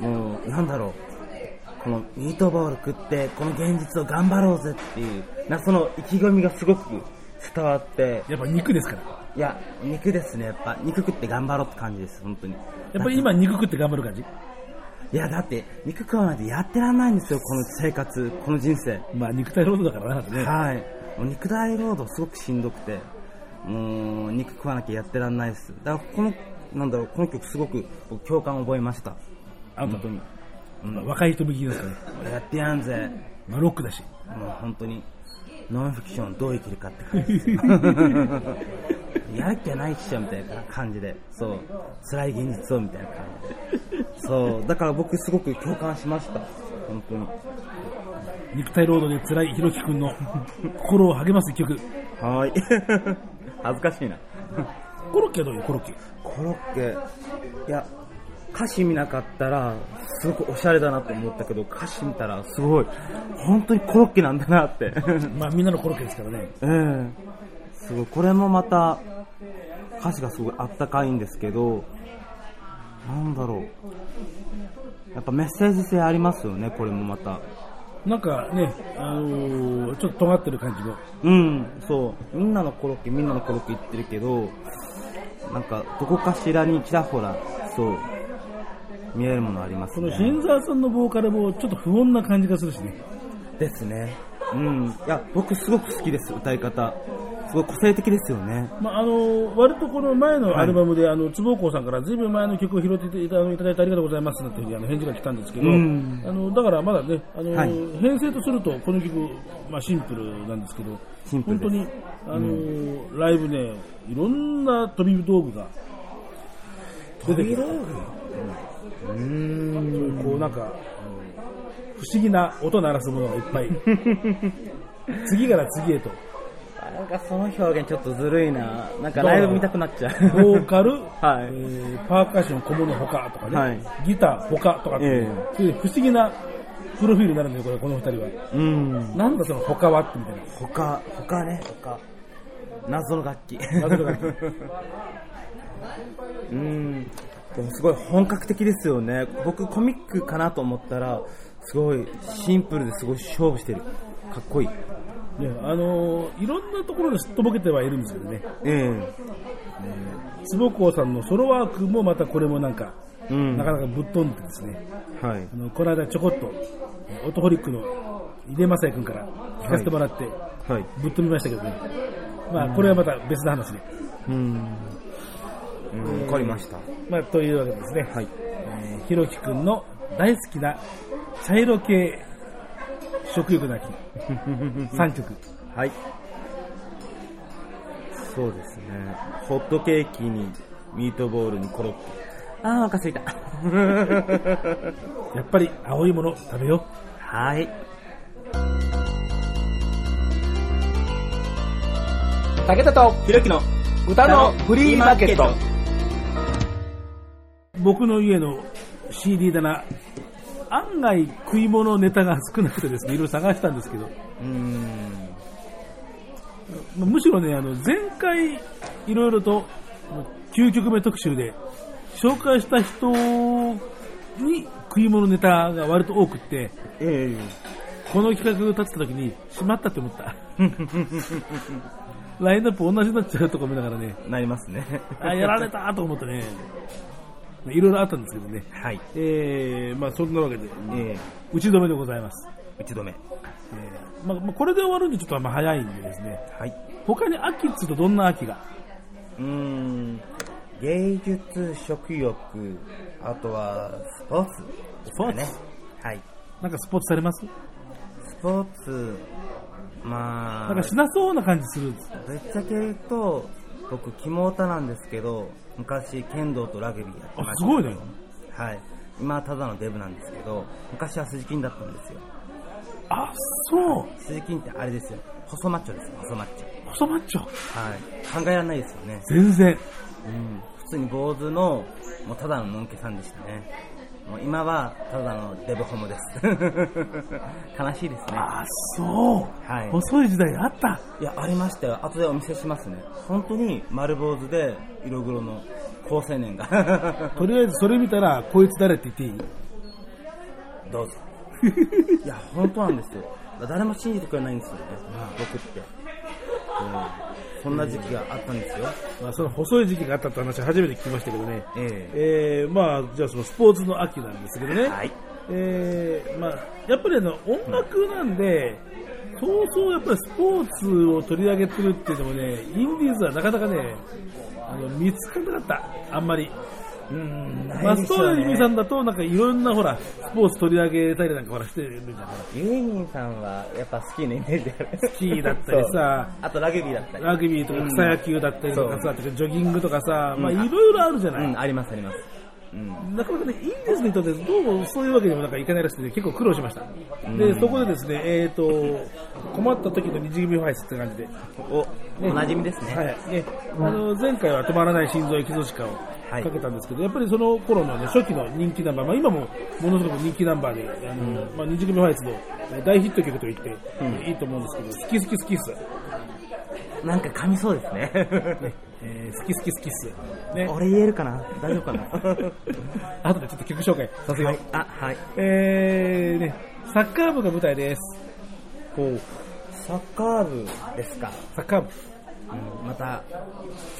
もう、なんだろう、このミートボール食って、この現実を頑張ろうぜっていう、なその意気込みがすごく伝わって、やっぱ肉ですからいや、肉ですね、やっぱ、肉食って頑張ろうって感じです、本当に。やっぱり今肉食って頑張る感じ？いや、だって、肉食わないとやってらんないんですよ、この生活、この人生。まあ肉体労働だからなねはい。もう肉体労働すごくしんどくて、もう、肉食わなきゃやってらんないです。だから、この、なんだろう、この曲すごく僕共感を覚えました。あ本当に。まあ若い人向きですかね俺やってやんぜ。まあロックだしもう本当に、ノンフィクションどう生きるかって感じですよ。やる気はないっしょみたいな感じで、そう、辛い現実をみたいな感じで。そう、だから僕すごく共感しました。本当に。肉体労働で辛いひろきくんの心を励ます一曲。はーい。恥ずかしいな。コロッケはどういうコロッケ？コロッケ、いや、歌詞見なかったら、すごくおしゃれだなと思ったけど、歌詞見たら、すごい、本当にコロッケなんだなって。まあみんなのコロッケですからね。ええすごい、これもまた、歌詞がすごいあったかいんですけど、なんだろう。やっぱメッセージ性ありますよね、これもまた。なんかね、あのーちょっと尖ってる感じの。うん、そう。みんなのコロッケ、みんなのコロッケ言ってるけど、なんか、どこかしらにちらほら、そう、見えるものありますね。この新沢さんのボーカルもちょっと不穏な感じがするしね。ですね。うん。いや、僕すごく好きです、歌い方。すごい個性的ですよね。まあ、あの割とこの前のアルバムで、あの坪子さんからずいぶん前の曲を拾っていただいてありがとうございますなんていうあの返事が来たんですけど、うんあのだからまだね、あのはい編成とするとこの曲、まあ、シンプルなんですけど、本当にあの、ライブね、いろんな飛び道具が出てくる。うんこうなんか、不思議な音鳴らすものがいっぱい。次から次へと。なんかその表現ちょっとずるいな。なんかライブ見たくなっちゃう。ボーカル、はいえーパーカッション小物ほかとかね、はいギターほかとかっていう、えそういう不思議なプロフィールになるんだよ、これこの二人は。うん。なんだそのほかはってみたいな。他、他ね、他。謎の楽器。謎の楽器 うん。すごい本格的ですよね。僕コミックかなと思ったら、すごいシンプルですごい勝負してる。かっこいい。ね、あのーいろんなところですっとぼけてはいるんですけどね、え坪子さんのソロワークもまたこれもなんか、えうん。なかなかぶっ飛んでてですね、はい。あのこの間ちょこっと、えーオトホリックの井出正也君から聞かせてもらって、はい。ぶっ飛びましたけどね、まあこれはまた別の話で。うん。うん、わかりました。まあ、というわけでですね、はい。えーひろきくんの大好きな茶色系食欲の秋 3曲。はい。そうですね。ホットケーキにミートボールにコロッケ。あー、お腹すいた。やっぱり青いもの食べよはい。武田とひろきの歌のフリーマーケット。う。僕の家の CD 棚、案外食い物ネタが少なくてですね、いろいろ探したんですけど、うーん。まあむしろね、あの、前回いろいろと9曲目特集で紹介した人に食い物ネタが割と多くって、えこの企画を立てた時に、しまったって思った。ラインナップ同じになっちゃうとか見ながらね、えなりますね。あ、やられたと思ってね、いろいろあったんですけどね。はい。えー、まあそんなわけで、え打ち止めでございます。え打ち止め。えーまあ、まあこれで終わるんでちょっとまあ早いんでですね、はい。他に秋っつうとどんな秋が？うーん。芸術、食欲、あとはスポーツですかね。はい。なんかスポーツされます？スポーツ、まあ、なんかしなそうな感じする。ぶっちゃけ言うと、僕、肝オタなんですけど、昔、剣道とラグビーやってました。あすごいね。はい。今はただのデブなんですけど、昔は筋筋だったんですよ。あ、そう。筋筋ってあれですよ。細マッチョですよ、細マッチョ。細マッチョ。はい。考えられないですよね。全然。うん。普通に坊主の、もうただののんけさんでしたね。もう今はただのデブホモです。悲しいですね。あ、そう。はい。細い時代あった。いや、ありましたよ。後でお見せしますね。本当に丸坊主で色黒の高青年が。とりあえずそれ見たら、こいつ誰って言っていい？どうぞ。いや、本当なんですよ。誰も信じてくれないんですよね、僕って。うんそんな時期があったんですよ。まあ、その細い時期があったって話初めて聞きましたけどね。えええー、まあ、じゃあそのスポーツの秋なんですけどね。はい。えー、まあ、やっぱりあの、音楽なんで、そうそうやっぱりスポーツを取り上げてるっていうのもね、インディーズはなかなかね、あの、見つからなかった。あんまり。うんまあ、そういう意味さんだと、なんかいろんなほら、スポーツ取り上げたりなんかほらしてるじゃないユーミンさんはやっぱスキーのイメージある。スキーだったりさ、あとラグビーだったり。ラグビーとか草野球だったりとかさ、とかジョギングとかさ、まあうんいろいろあるじゃない。うん、ありますあります。うん。なかなかね、インディーズにとってどうもそういうわけにもなんかいかないらしくて、結構苦労しました。で、そこでですね、えっ、と、困った時の二次組ファイスって感じで。お、おなじみですね。はい。ね、あの、前回は止まらない心臓エキゾチカをはいかけたんですけど、やっぱりその頃のね、初期の人気ナンバー、まあ今もものすごく人気ナンバーで、あの、まあ二次組ファイスのえー大ヒット曲と言っていいと思うんですけど、好き好き好きっす。なんか噛みそうですね。えー好き好き好きっす。ね。俺言えるかな？大丈夫かな？あとでちょっと曲紹介させよう。あ、はい。えー、ね、サッカー部が舞台です。ほう。サッカー部ですか。サッカー部。うん、また、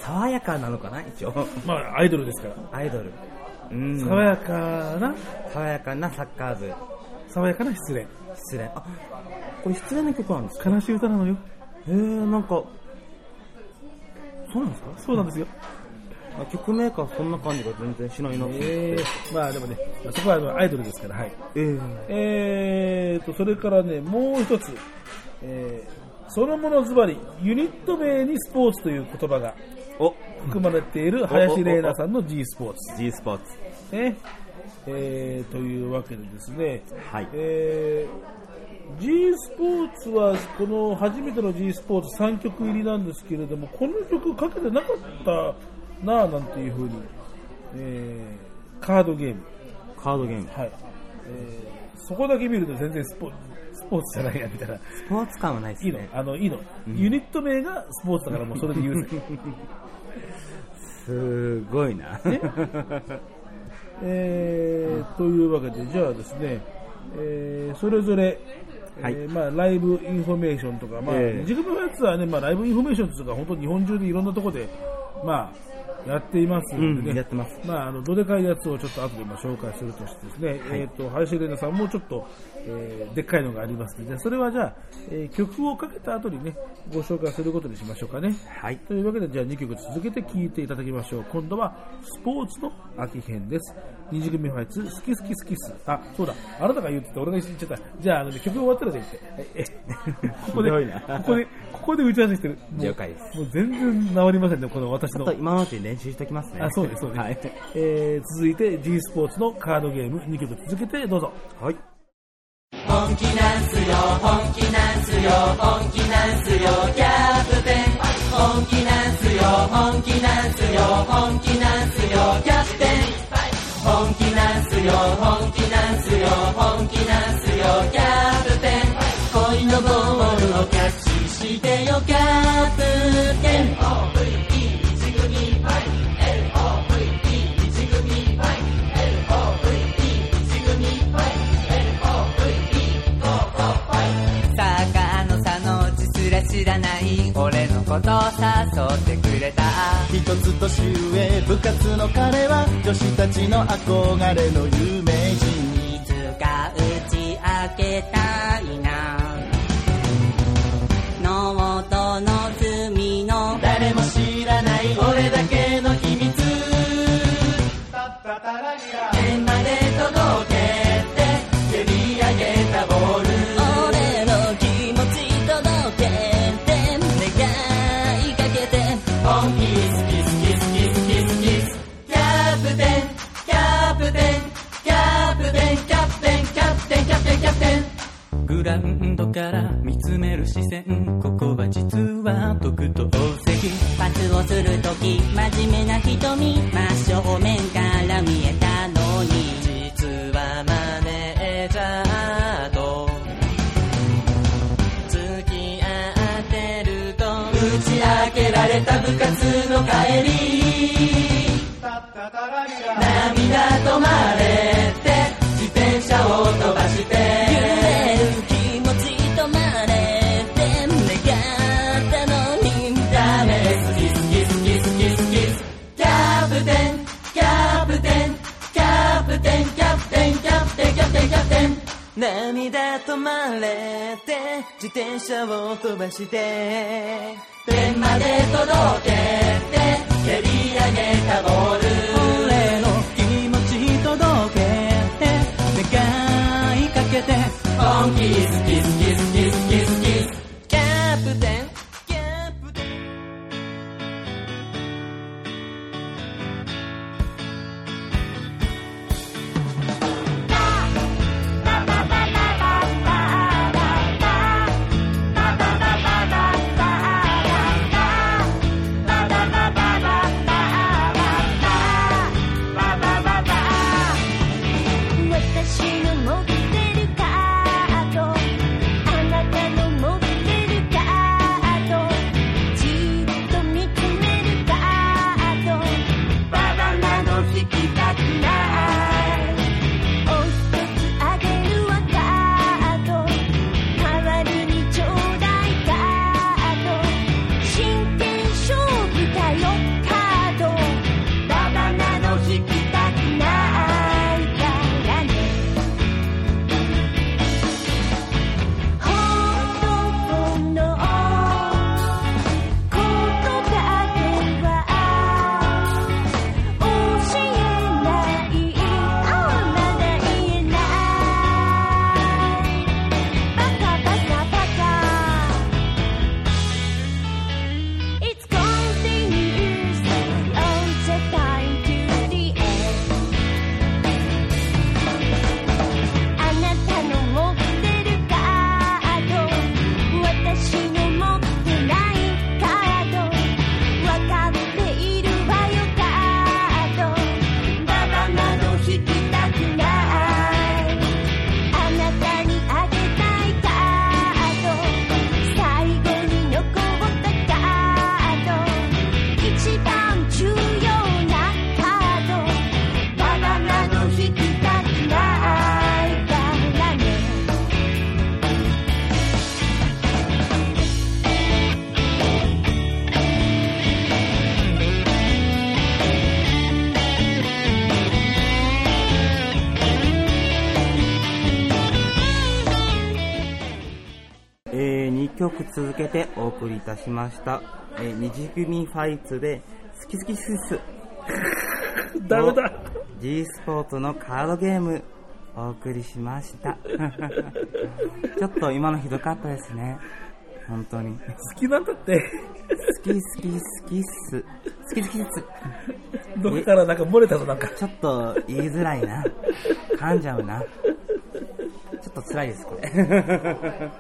爽やかなのかな一応。まあ、アイドルですから。アイドル。うん。爽やかな、爽やかなサッカー部。爽やかな失恋。失恋。あ、これ失恋の曲なんですか？悲しい歌なのよ。へえ、なんか、そうなんですか？そうなんですよ。あ曲名からそんな感じが全然しないなと思って。えー、まあでもね、まあそこはあのアイドルですから、はい。えーえーと、それからね、もう一つ、えー、そのものズバリ、ユニット名にスポーツという言葉がお、含まれている林玲奈さんの G スポーツ。G スポーツ。ね。えー、というわけでですね、はい。えー、G スポーツはこの初めての G スポーツ3曲入りなんですけれども、この曲かけてなかったなぁなんていうふうに、えー、カードゲーム。カードゲーム。はい。えー、そこだけ見ると全然スポスポーツじゃないやみたいな。スポーツ感はないですいいの？ね。あの、いいの？うんユニット名がスポーツだからもうそれで許せ。すごいな。ねえー、というわけで、じゃあですね、えー、それぞれ、はいえーまあ、ライブインフォメーションとか、まあ、ええ自分のやつはね、まあ、ライブインフォメーションというか、本当日本中でいろんなところで、まあ、やっていますのでね、うんやってますまあ、あの、どでかいやつをちょっと後でまあ紹介するとしてですね、えっ、と、林玲奈さんもちょっと、えーでっかいのがありますので、それはじゃあ、えー曲をかけた後にね、ご紹介することにしましょうかね。はい。というわけで、じゃあ2曲続けて聴いていただきましょう。今度は、スポーツの秋編です。二次組ファイツ、好き好き好きっす。あ、そうだ。あなたが言ってて、俺が言っちゃった。じゃあ、あのね、曲終わったらで言って。ここで、ここで、ここで打ち合わせしてる。了解ですもう全然治りませんね、この私の。今のうちに練習しておきますね。あ、そうです、そうです。はい。えー、続いて G スポーツのカードゲーム2曲続けてどうぞ。はい。本気なんすよ本気なんすよ本気なんすよキャプテン本気なんすよ本気なんすよ本気なんすよキャプテン本気なんすよ本気なんすよ本気なんすよキャプテン恋のボールをキャッチしてよキャプテンこと誘ってくれた。一つ年上部活の彼は女子たちの憧れの有名人。いつか打ち明けたいな。ノートの罪の。誰も知らない俺だけの秘密。天グラウンドから見つめる視線。ここは実は特等席。パスをするとき真面目な瞳真正面から見えたのに。実はマネージャーと付き合ってると。打ち明けられた部活の帰り。涙止まれ電車を飛ばして天まで届けて蹴り上げたボール。俺の気持ち届けて願いかけて本気続けてお送りいたしました。えー二次組ファイツで、好き好きスイス。ダメだ G スポーツのカードゲーム、お送りしました。ちょっと今のひどかったですね。本当に。好きなんだって。好き好き好きっす。好き好きっす。どっからなんか漏れたぞ、なんか。ちょっと言いづらいな。噛んじゃうな。ちょっと辛いです、これ。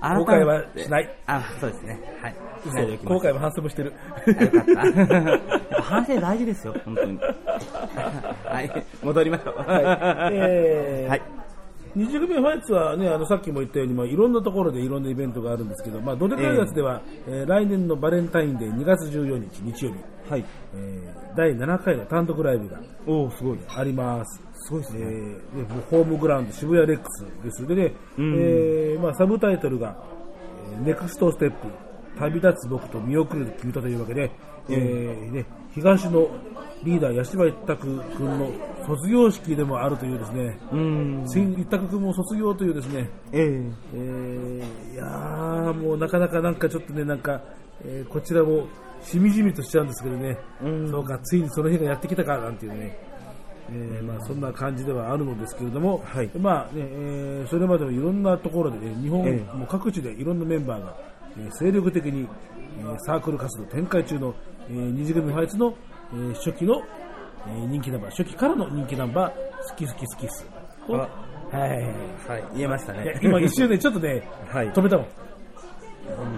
後悔はしない。あ、そうですね。はい。後悔も反省もしてる。反省 大事ですよ、本当に。はい、戻りましょう。はい。えー はい。二次組ファイツはね、あの、さっきも言ったように、まあ、いろんなところでいろんなイベントがあるんですけど、まあ、どでかいやつでは、えー来年のバレンタインデー2月14日日曜日、はい。えー第7回の単独ライブがおおすごい。あります。すごいですね。えーでホームグラウンド渋谷レックスです。でね、うん。えーまあ、サブタイトルが、えーネクストステップ、旅立つ僕と見送る君とというわけで、えーね、東のリーダー、八島一択君の卒業式でもあるというですね、うん。新一択君も卒業というですね、ええ。えーいやーもうなかなかなんかちょっとね、なんか、えーこちらもしみじみとしちゃうんですけどね、そうか、ついにその日がやってきたかなんていうね、えーまあ、そんな感じではあるのですけれども、まあねえーそれまでもいろんなところで、ね、日本、えもう各地でいろんなメンバーが、えー精力的に、えーサークル活動展開中の、えー二次組ファイツの、えー初期の、えー人気ナンバー、初期からの人気ナンバー、好き好き好きっす。をあはい、はい。言えましたね。今一瞬ね、ちょっとね、はい止めたもん。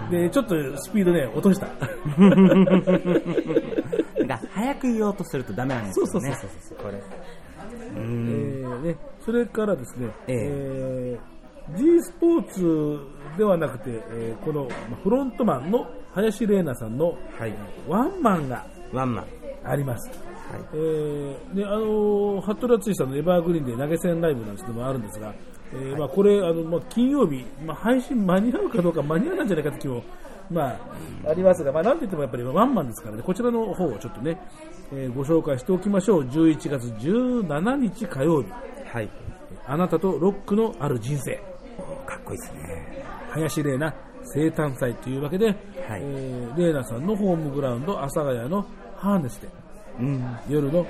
で、ちょっとスピードね、落とした。早く言おうとするとダメなんですよね。そうそうそうそうこれ。うえん。ーね、それからですね、ええー G スポーツではなくて、えーこのまあフロントマンの林玲奈さんの、はい。ワンマンがワンマン。あります。はい。えーであのー服部敦さんのエバーグリーンで投げ銭ライブなんですけどもあるんですが、えーまあ、これあの、まあ、金曜日、まあ、配信間に合うかどうか間に合わないんじゃないかって気も、まあ、ありますが、まあ、なんといってもやっぱりワンマンですからねこちらの方をちょっとね、えーご紹介しておきましょう11月17日火曜日はい。あなたとロックのある人生かっこいいですね。林玲奈生誕祭というわけで、えー玲奈さんのホームグラウンド阿佐ヶ谷のハーネスでうん。夜の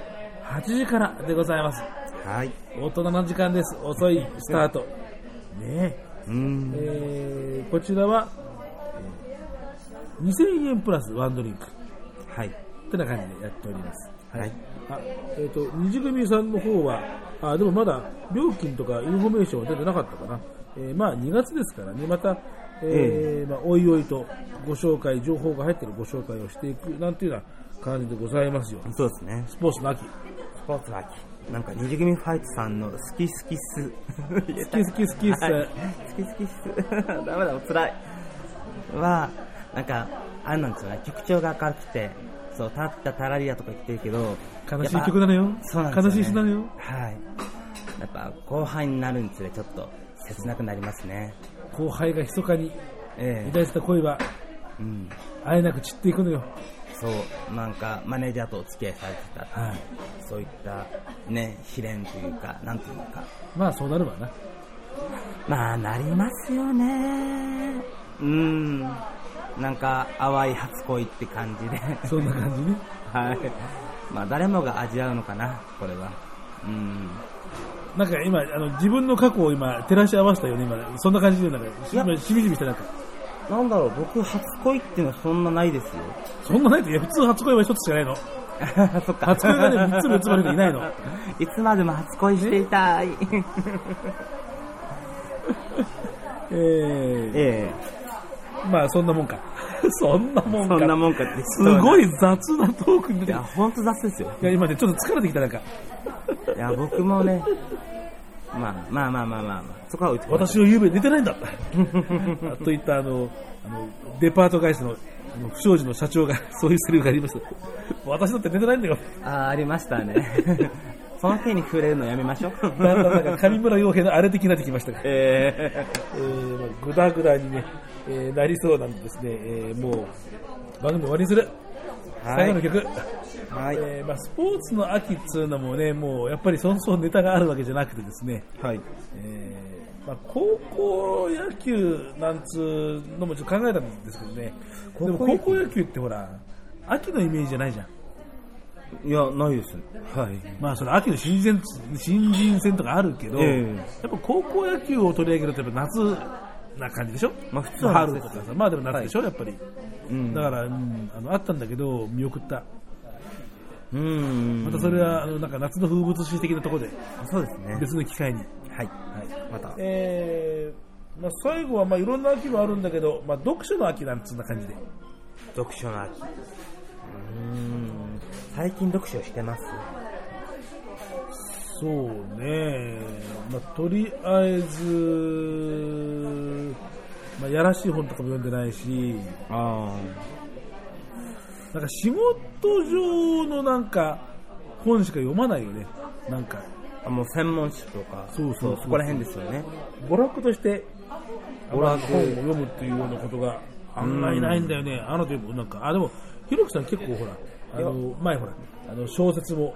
8時からでございますはい。大人の時間です。遅いスタート。ねえうん。えーこちらは、えー2000円プラスワンドリンク。はい。ってな感じでやっております。はい。あえっ、と、二次組さんの方は、あ、でもまだ料金とかインフォメーションは出てなかったかな。えーまあ2月ですからね、また、えーまあ、おいおいとご紹介、情報が入ってるご紹介をしていくなんていうような感じでございますよ。そうですね。スポーツの秋。スポーツの秋。なんか、二次組ファイトさんの好き好きっす。好き好き好きっす好き好きっす。ダメだ、辛い。は、なんか、あれなんですよね、曲調が明るくて、そう、たったたらりやとか言ってるけど、悲しい曲なのよそうなんですよ、ね。悲しい詩なのよはい。やっぱ、後輩になるにつれ、ちょっと、切なくなりますね。後輩が密かにええ抱いてた恋は、うん。あえなく散っていくのよ。そう、なんか、マネージャーとお付き合いされてた、はいそういった、ね、試練というか、なんというか、まあそうなるわな。まあ、なりますよね。うん。なんか、淡い初恋って感じで。そんな感じ？ね。はい。まあ、誰もが味わうのかな、これは。うん。なんか今、あの自分の過去を今、照らし合わせたよね、今。そんな感じで、なんか、今しみじみしたなんか。なんだろう、僕、初恋っていうのはそんなないですよ。そんなないって、いや、普通初恋は一つしかないの。そっか。初恋がね、三つも四つもある人いないの。いつまでも初恋していたい。えー、えまあそんなもんか。そんなもんか。そんなもんかってすごい雑なトークに出ていや、ほんと雑ですよ。いや、今ね、ちょっと疲れてきた、なんか。いや、僕もね、まあ、まあまあまあまあまあ、そこは私を昨べ寝てないんだ。といった、あの、あのデパート会社のあの不祥事の社長がそういうセリフがあります。私だって寝てないんだよ。あーありましたね。その手に触れるのやめましょう。だんだんなんか上村洋平のあれ的になってきましたが。ええーまあ、ぐだぐだにね、えーなりそうなんでですね、えーもう番組終わりにする。はい最後の曲。はいえーまあ、スポーツの秋っつうのもね、もうやっぱりそんそうネタがあるわけじゃなくてですね、はい。えーまあ、高校野球なんつうのもちょっと考えたんですけどね、でも高校野球ってほら、秋のイメージじゃないじゃん。いや、ないです。はい。まあ、それ秋の新人新人戦とかあるけど、ええやっぱ高校野球を取り上げるとやっぱ夏な感じでしょ？まあ普通は春とかさ、まあでも夏でしょ、やっぱり。うんだから、うん、あの、あったんだけど、見送った。うん。またそれは、あの、なんか夏の風物詩的なところで、そうですね。別の機会に。はい。また。えー、まあ最後は、まあいろんな秋もあるんだけど、まあ読書の秋なんつうな感じで。読書の秋。うーん。最近読書してます？そうね、まあ、とりあえず、まあ、やらしい本とかも読んでないし、あなんか仕事上のなんか本しか読まないよね、なんか。あ。もう専門誌とか、そうそうそこら辺ですよね。娯楽として、娯楽本を読むっていうようなことが案外ないんだよね。あのでもなんか、あ、でも、ひろきさん結構ほら、あの、前ほら、あの、小説も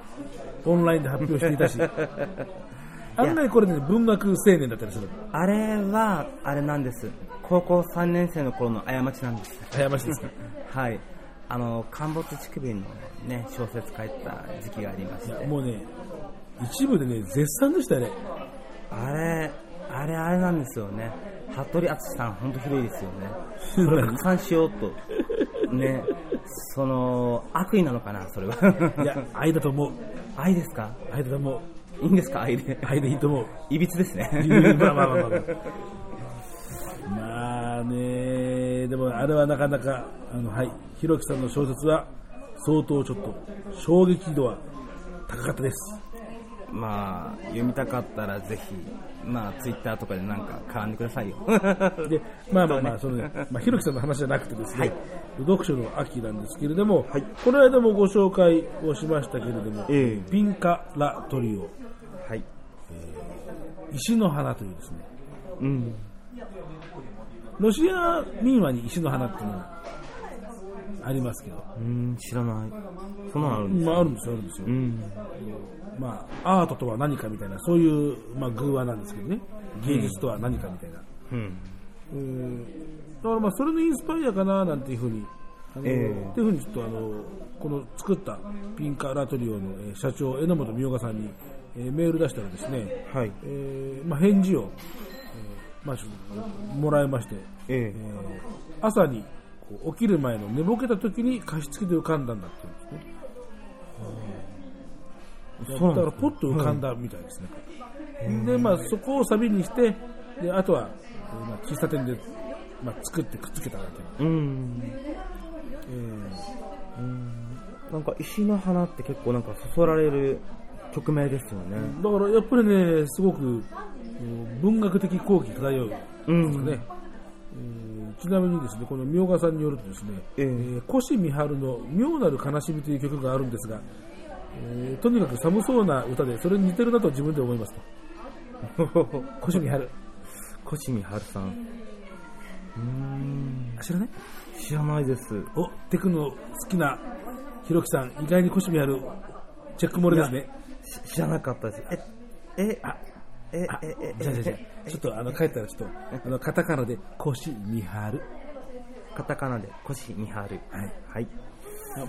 オンラインで発表していたし、案外これね、文学青年だったりする。あれは、あれなんです。高校3年生の頃の過ちなんです。過ちですか？はい。あの、陥没乳首のね、小説書いた時期がありまして。もうね、一部でね、絶賛でしたよね。あれ、あれあれなんですよね。服部敦さん、本当ひどいですよね。それを加算しようと。ね、その、悪意なのかな、それは。いや、愛だと思う。愛ですか？愛だと思う。いいんですか、愛で。愛でいいと思う。いびつですね。まあまあまあまあまあ。まあね、でもあれはなかなか、あの、はい、ひろきさんの小説は相当ちょっと衝撃度は高かったです。まあ、読みたかったらぜひ、まあ、ツイッターとかでなんか絡んでくださいよ。で、まあまあまあ、そのね、まあ、ひろきさんの話じゃなくてですね、読書の秋なんですけれども、この間もご紹介をしましたけれども、えピンカラトリオ、はい。石の花というですね、うん。ロシア民話に石の花っていうのがありますけど、うん、知らない。そんなのあるんですまああるんですよ、あるんですよ。うん。まあ、アートとは何かみたいな、そういう、まあ、偶話なんですけどね、芸術とは何かみたいな。うん。うんだからまあ、それのインスパイアかな、なんていうふうに、あのええっていうふうにちょっとあの、この作ったピンカーラトリオのえー社長、榎本美代さんに、えーメール出したらですね、はい。えーまあ、返事を、えーまあ、もらいまして、えええー朝にこう起きる前の寝ぼけた時に加湿器で浮かんだんだっていうんですね。だだからポッと浮かんだみたいですね。で、まあそこをサビにして、で、あとは、えーまあ、喫茶店で、まあ、作ってくっつけただけ。うん。えなんか石の花って結構なんかそそられる曲名ですよね。ーだからやっぱりね、すごくうん文学的好奇漂う、うんね。えーちなみにですね、この明賀さんによるとですね、えええー越美春の妙なる悲しみという曲があるんですが、えーとにかく寒そうな歌で、それに似てるなと自分で思いますと。越美春。越見春さん。うーん。あ知らない？知らないです。お、テクノ好きなひろきさん、意外に越美春、チェック漏れですね。し知らなかったです。え、え、あ、え、あえ、え、じゃあじゃあじゃあちょっとあの帰ったらちょっと、あのカタカナで越美春。カタカナで越見春。はい。はい。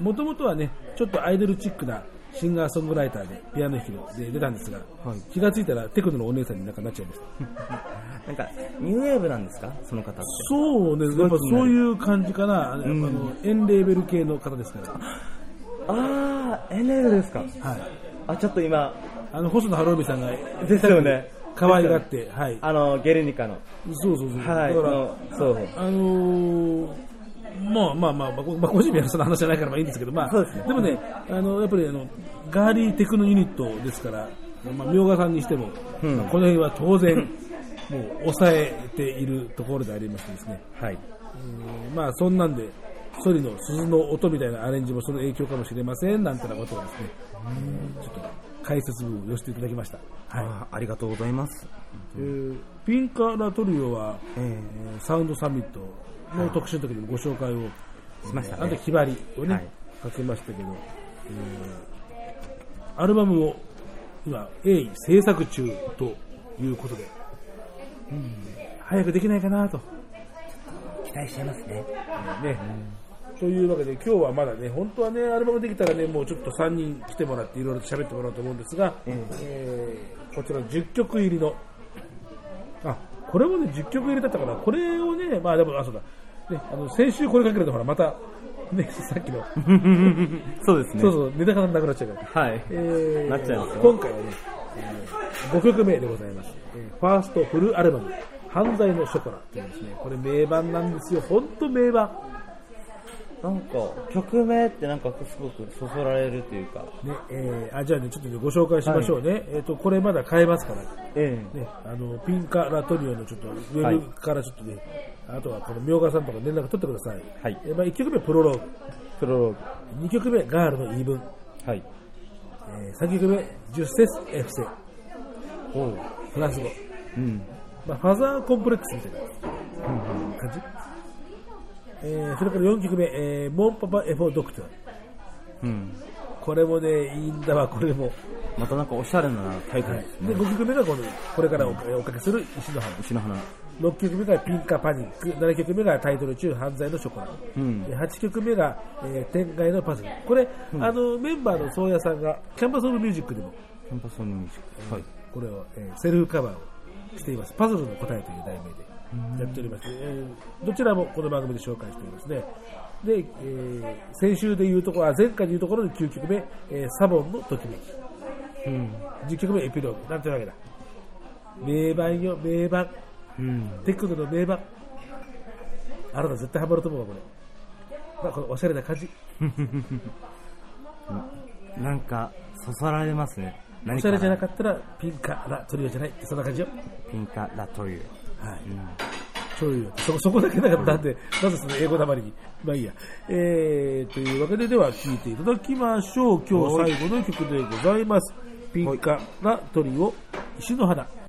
もともとはね、ちょっとアイドルチックなシンガーソングライターでピアノ弾きので出たんですが、はい気がついたらテクノのお姉さんになんかなっちゃいました。なんか、ニューウェーブなんですか？その方って。そうね、やっぱそういう感じかな。あの、うんあのエンレーベル系の方ですから。あー、エネルですかはい。あ、ちょっと今、あの、細野晴臣さんが、ですよね。可愛がって、はい。あの、ゲルニカの。そうそうそう。はい。だから、のそう。あのーまあまあまあ、まあ、まあ、個人名はその話じゃないからまあいいんですけど、まあ、ですねでもね、あの、やっぱりあの、ガーリーテクノユニットですから、まあ、明賀さんにしても、うんまあこの辺は当然、もう抑えているところでありましてですね、はい。えーまあそんなんで、ソリの鈴の音みたいなアレンジもその影響かもしれません、なんてなことをですね、ちょっと解説文を寄せていただきました。はい。あありがとうございます。えーピンカラトリオは、ええーサウンドサミットの特集の時にもご紹介をしましたねあの時ひばりをね、はいかけましたけど、えーアルバムを今、鋭意制作中ということで、早くできないかなと。期待しちゃいますね。ね。というわけで今日はまだね、本当はね、アルバムできたらね、もうちょっと3人来てもらっていろいろと喋ってもらおうと思うんですが、えーこちら10曲入りの、あ、これもね、10曲入りだったかな。これをね、まあでも、あ、そうだ。ね、あの、先週これかけるとほら、また、ね、さっきの。そうですねそうそう、ネタがなくなっちゃうから。はいえーなっちゃいますよ今回はね、え5曲目でございます。えーファーストフルアルバム、犯罪のショコラというですね、これ名盤なんですよ。本当名盤。なんか、曲名ってなんかすごくそそられるというか。ね、えーあ、じゃあね、ちょっとねご紹介しましょうね。えっ、と、これまだ買えますから。えね、あの、ピンカラトリオのちょっと、ウェブからちょっとね、あとはこの明川さんとか連絡取ってください。はいえーまあ、1曲目プロローグ。プロローグ。2曲目ガールの言い分。はい。えー、3曲目、ジュッセス・エフセ。おう。フランス語。うん。まあ、ファザーコンプレックスみたいな感じ。えー、それから4曲目、えー、モンパパ・エフォ・ドクター。うん。これもね、いいんだわ、これも。またなんかおしゃれなタイトルですね。で、5曲目がこの、これからおおかけする石の花。牛の花。6曲目がピンカパニック、7曲目がタイトル中犯罪のショコラ、うんで8曲目が、えー天外のパズル。これ、あの、メンバーの宗谷さんが、キャンパスオブミュージックでも、キャンパスオンミュージック。はい。これを、えーセルフカバーをしています。パズルの答えという題名でやっております。えーどちらもこの番組で紹介しておりますね。で、えー先週でいうところ、あ前回でいうところの9曲目、えーサボンのときめき。うん。10曲目エピローグ。なんていうわけだ。名盤よ、名盤。うん。テクノの名盤。あなた絶対ハマると思うわ、これ。まあ、このおしゃれな感じ。なんか、そそられますね。おしゃれじゃなかっったら、ピンカラトリオじゃないって、そんな感じよ。たピンカラトリオ。はい。そういう、そ、そこだけだから、なんで、なぜその英語なまりに。まあいいや。えー、というわけで、では聴いていただきましょう。今日最後の曲でございます。ピンカラトリオ、石の花。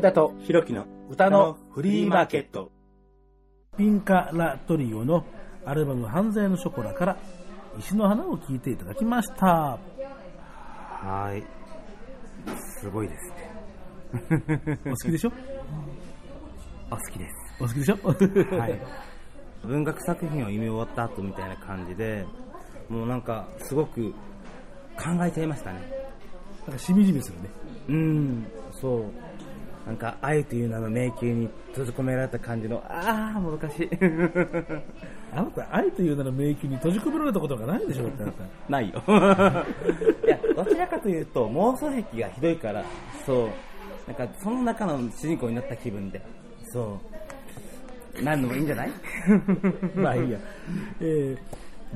武田とひろきの歌のフリーマーケット。ピンカ・ラ・トリオのアルバム犯罪のショコラから石の花を聴いていただきました。はい。すごいですね。お好きでしょ？お好きです。お好きでしょ？はい。文学作品を読み終わった後みたいな感じで、もうなんかすごく考えちゃいましたね。なんかしみじみするね。うん、そう。なんか愛という名の迷宮に閉じ込められた感じの、ああ、もどかしい。あなた、愛という名の迷宮に閉じ込められたことがないでしょだってあなた。ないよ。いや、どちらかというと妄想癖がひどいから、そう。なんかその中の主人公になった気分で、そう。なるのもいいんじゃない？まあいいや。え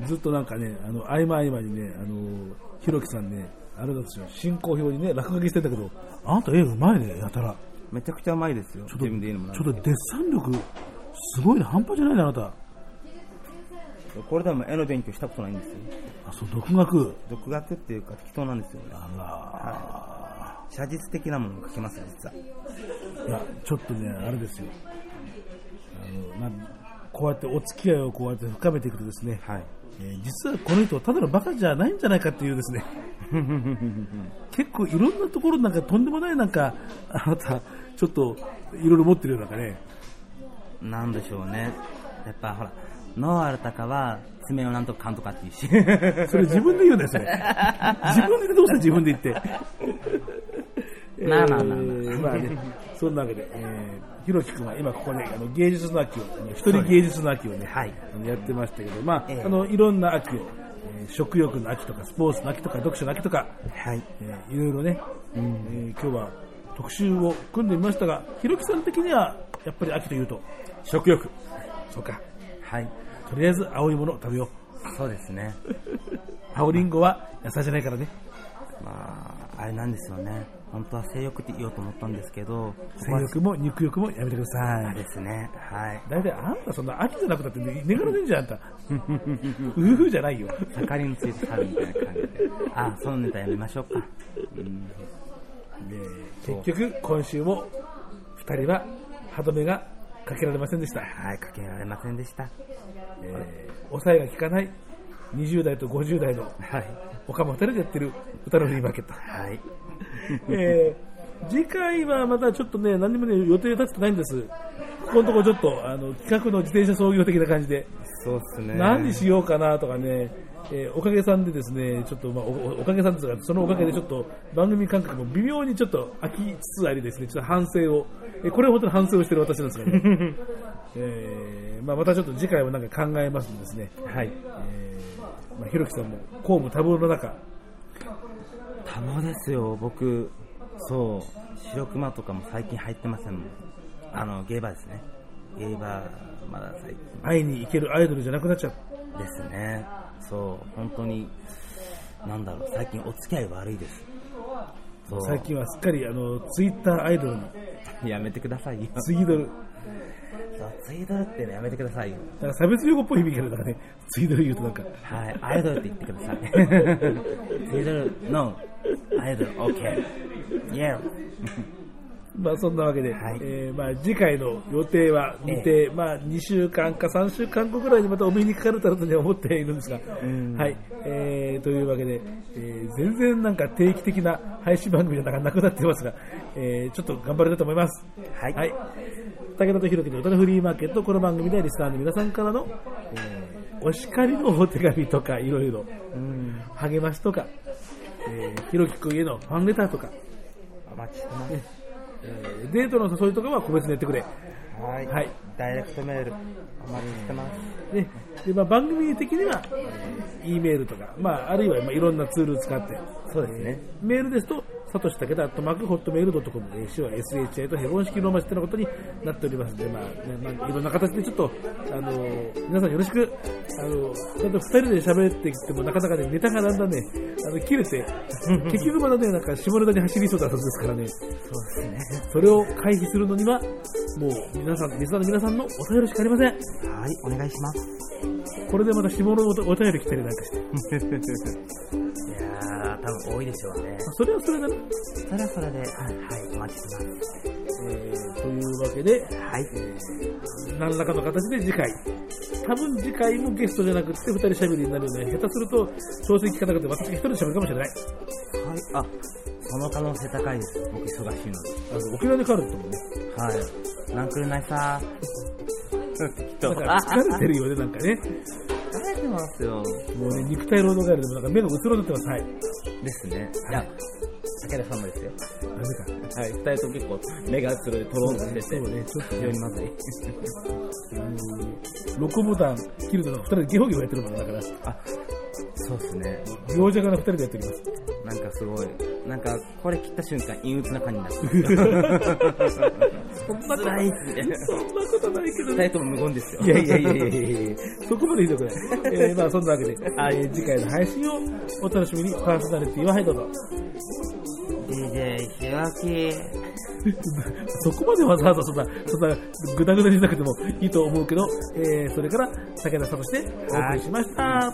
ー、ずっとなんかね、あの、合間合間にね、あの、ひろきさんね、あれですよ、進行表にね、落書きしてんだけど、あなた絵うまいね、やたら。めちゃくちゃうまいですよ。ちょっと、ちょっとデッサン力、すごいね、半端じゃないね、あなた。これでも絵の勉強したことないんですよ。あ、そう、独学。独学っていうか適当なんですよね。あら、写実的なものを描けますよ、実は。いや、ちょっとね、あれですよ。あの、まあ、こうやってお付き合いをこうやって深めていくとですね、はい。えー実はこの人、ただのバカじゃないんじゃないかっていうですね、結構いろんなところなんかとんでもないなんか、あなた、ちょっといろいろ持ってるようなんかね、なんでしょうね。やっぱほら、ノアルタカは爪をなんとかかんとかっていうし。それ自分で言うんだよ、それ。自分でどうした自分で言って。まあまあまあまあね、そんなわけで、えー、ひろきくんは今ここで、あの芸術の秋を、一人芸術の秋をね、はいやってましたけど、まあ、ええあの、いろんな秋を、えー食欲の秋とか、スポーツの秋とか、読書の秋とか、はい。えーいろいろね、えー今日は特集を組んでみましたが、ひろきさん的には、やっぱり秋というと、食欲。そうか、はい。とりあえず青いものを食べよそうですね。う。青りんごは野菜じゃないからね。まあ、あれなんですよね。本当は性欲って言おうと思ったんですけけど、性欲も肉欲もやめてください。ですね。はい。大体あんたそんな秋じゃなくたって寝がらせんじゃん、あんた。夫婦じゃないよ。盛りについて春みたいな感じで。あ、そのネタやめましょうか。うん。結局、今週も二人は歯止めがかけられませんでした。はい、かけられませんでした。えー抑えが効かない20代と50代のはい。他も二人でやってる歌のフリーマーケット。はい。えー次回はまたちょっとね、何にもね、予定立ってないんです。ここのところちょっと、あの、企画の自転車創業的な感じで、そうっすね。何にしようかなとかね、えーおかげさんでですね、ちょっと、まあ、おおおかげさんですが、そのおかげでちょっと番組感覚も微妙にちょっと飽きつつありですね、ちょっと反省を、えーこれは本当に反省をしてる私なんですがね、えーまあ、またちょっと次回はなんか考えますんでですね、はい。えーまあ、ひろきさんも公務多忙の中、多忙ですよ、僕。そう。白熊とかも最近入ってませんもん。あの、ゲーバーですね。ゲーバー、まだ最近会いに行けるアイドルじゃなくなっちゃう。ですね。そう。本当に、なんだろう、最近お付き合い悪いです。最近はすっかりあのツイッターアイドルに、やめてくださいよ。ツイドル、そうツイドルってね、やめてくださいよ。なんか差別用語っぽい響きがあるからね、ツイドル言うとなんか、はい、アイドルって言ってください。ツイドル、ノー、アイドル、オッケー。イエロまあそんなわけで、はい。えーまあ次回の予定は見て、まあ2週間か3週間後ぐらいにまたお目にかかるというふうには思っているんですが、はい、えーというわけで、えー全然なんか定期的な配信番組じゃなくなってますが、えーちょっと頑張りたいと思います。はい。はい。武田とひろきの歌のフリーマーケット、この番組ではリスナーの皆さんからの、えーお叱りのお手紙とかいろいろ、励ましとか、えーひろきくんへのファンレターとか、お待ちしてます。えーデートの誘いとかは個別にやってくれ。はい。はい。ダイレクトメール、お待ちしてます。ね、でまあ、番組的には、えー E メールとか、まあ、あるいは、まあ、いろんなツールを使って、そうですね。メールですと、サトシタケダ、アットマーク、ホットメールドットコム、えー、手話 SHI とヘロン式ローマ字ってなことになっておりますので、まあ、ねまあ、いろんな形でちょっと、あのー皆さんよろしく、あのーちゃんと二人で喋ってきても、なかなかね、ネタがだんだんね、あの、切れて、結局まだね、なんか下ネタに走りそうだったんですからね、そうですね。それを回避するのには、もう、皆さん、リスナーの皆さんのお便りしかありません。はい、お願いします。これでまた下のおお便り来たりなんかして。いやー、多分多いでしょうね。それはそれだな。それはそれで、はい、はい、お待ちしてます。えーというわけで、はい。何らかの形で次回。多分次回もゲストじゃなくて二人喋りになるよね。下手すると、調整聞かなくて私が一人で喋るかもしれない。はい。あ、その可能性高いです。僕忙しいので。あの、沖縄で帰るってもんね。はい。なんくるないさー。なんか疲れてるよね、なんかね。疲れてますよ。もうね、肉体労働帰りでもなんか目がうつろになってます。はい。ですね。いや、武田さんもですよ。ダメか。はい。二人とも結構目がつろでトロンとしてて、そうね、ちょっと非常にまずい。録音ボタン切るのが二人でゲホゲホやってるもんだから、あ、そうですね。病弱な二人でやっております。なんかすごい。なんか、これ切った瞬間、陰鬱な感じになって そんなこと辛い。そんなことないけど二人とも無言ですよ。いやいやいやいやいやそこまでひどくない。えー、まあそんなわけで、えー次回の配信をお楽しみに、パーソナリティははいどうぞ。DJ ひろき。そこまでわざわざそんな、そんな、ぐだぐだにしなくてもいいと思うけど、えー、それから、武田さんとしてお送りしました。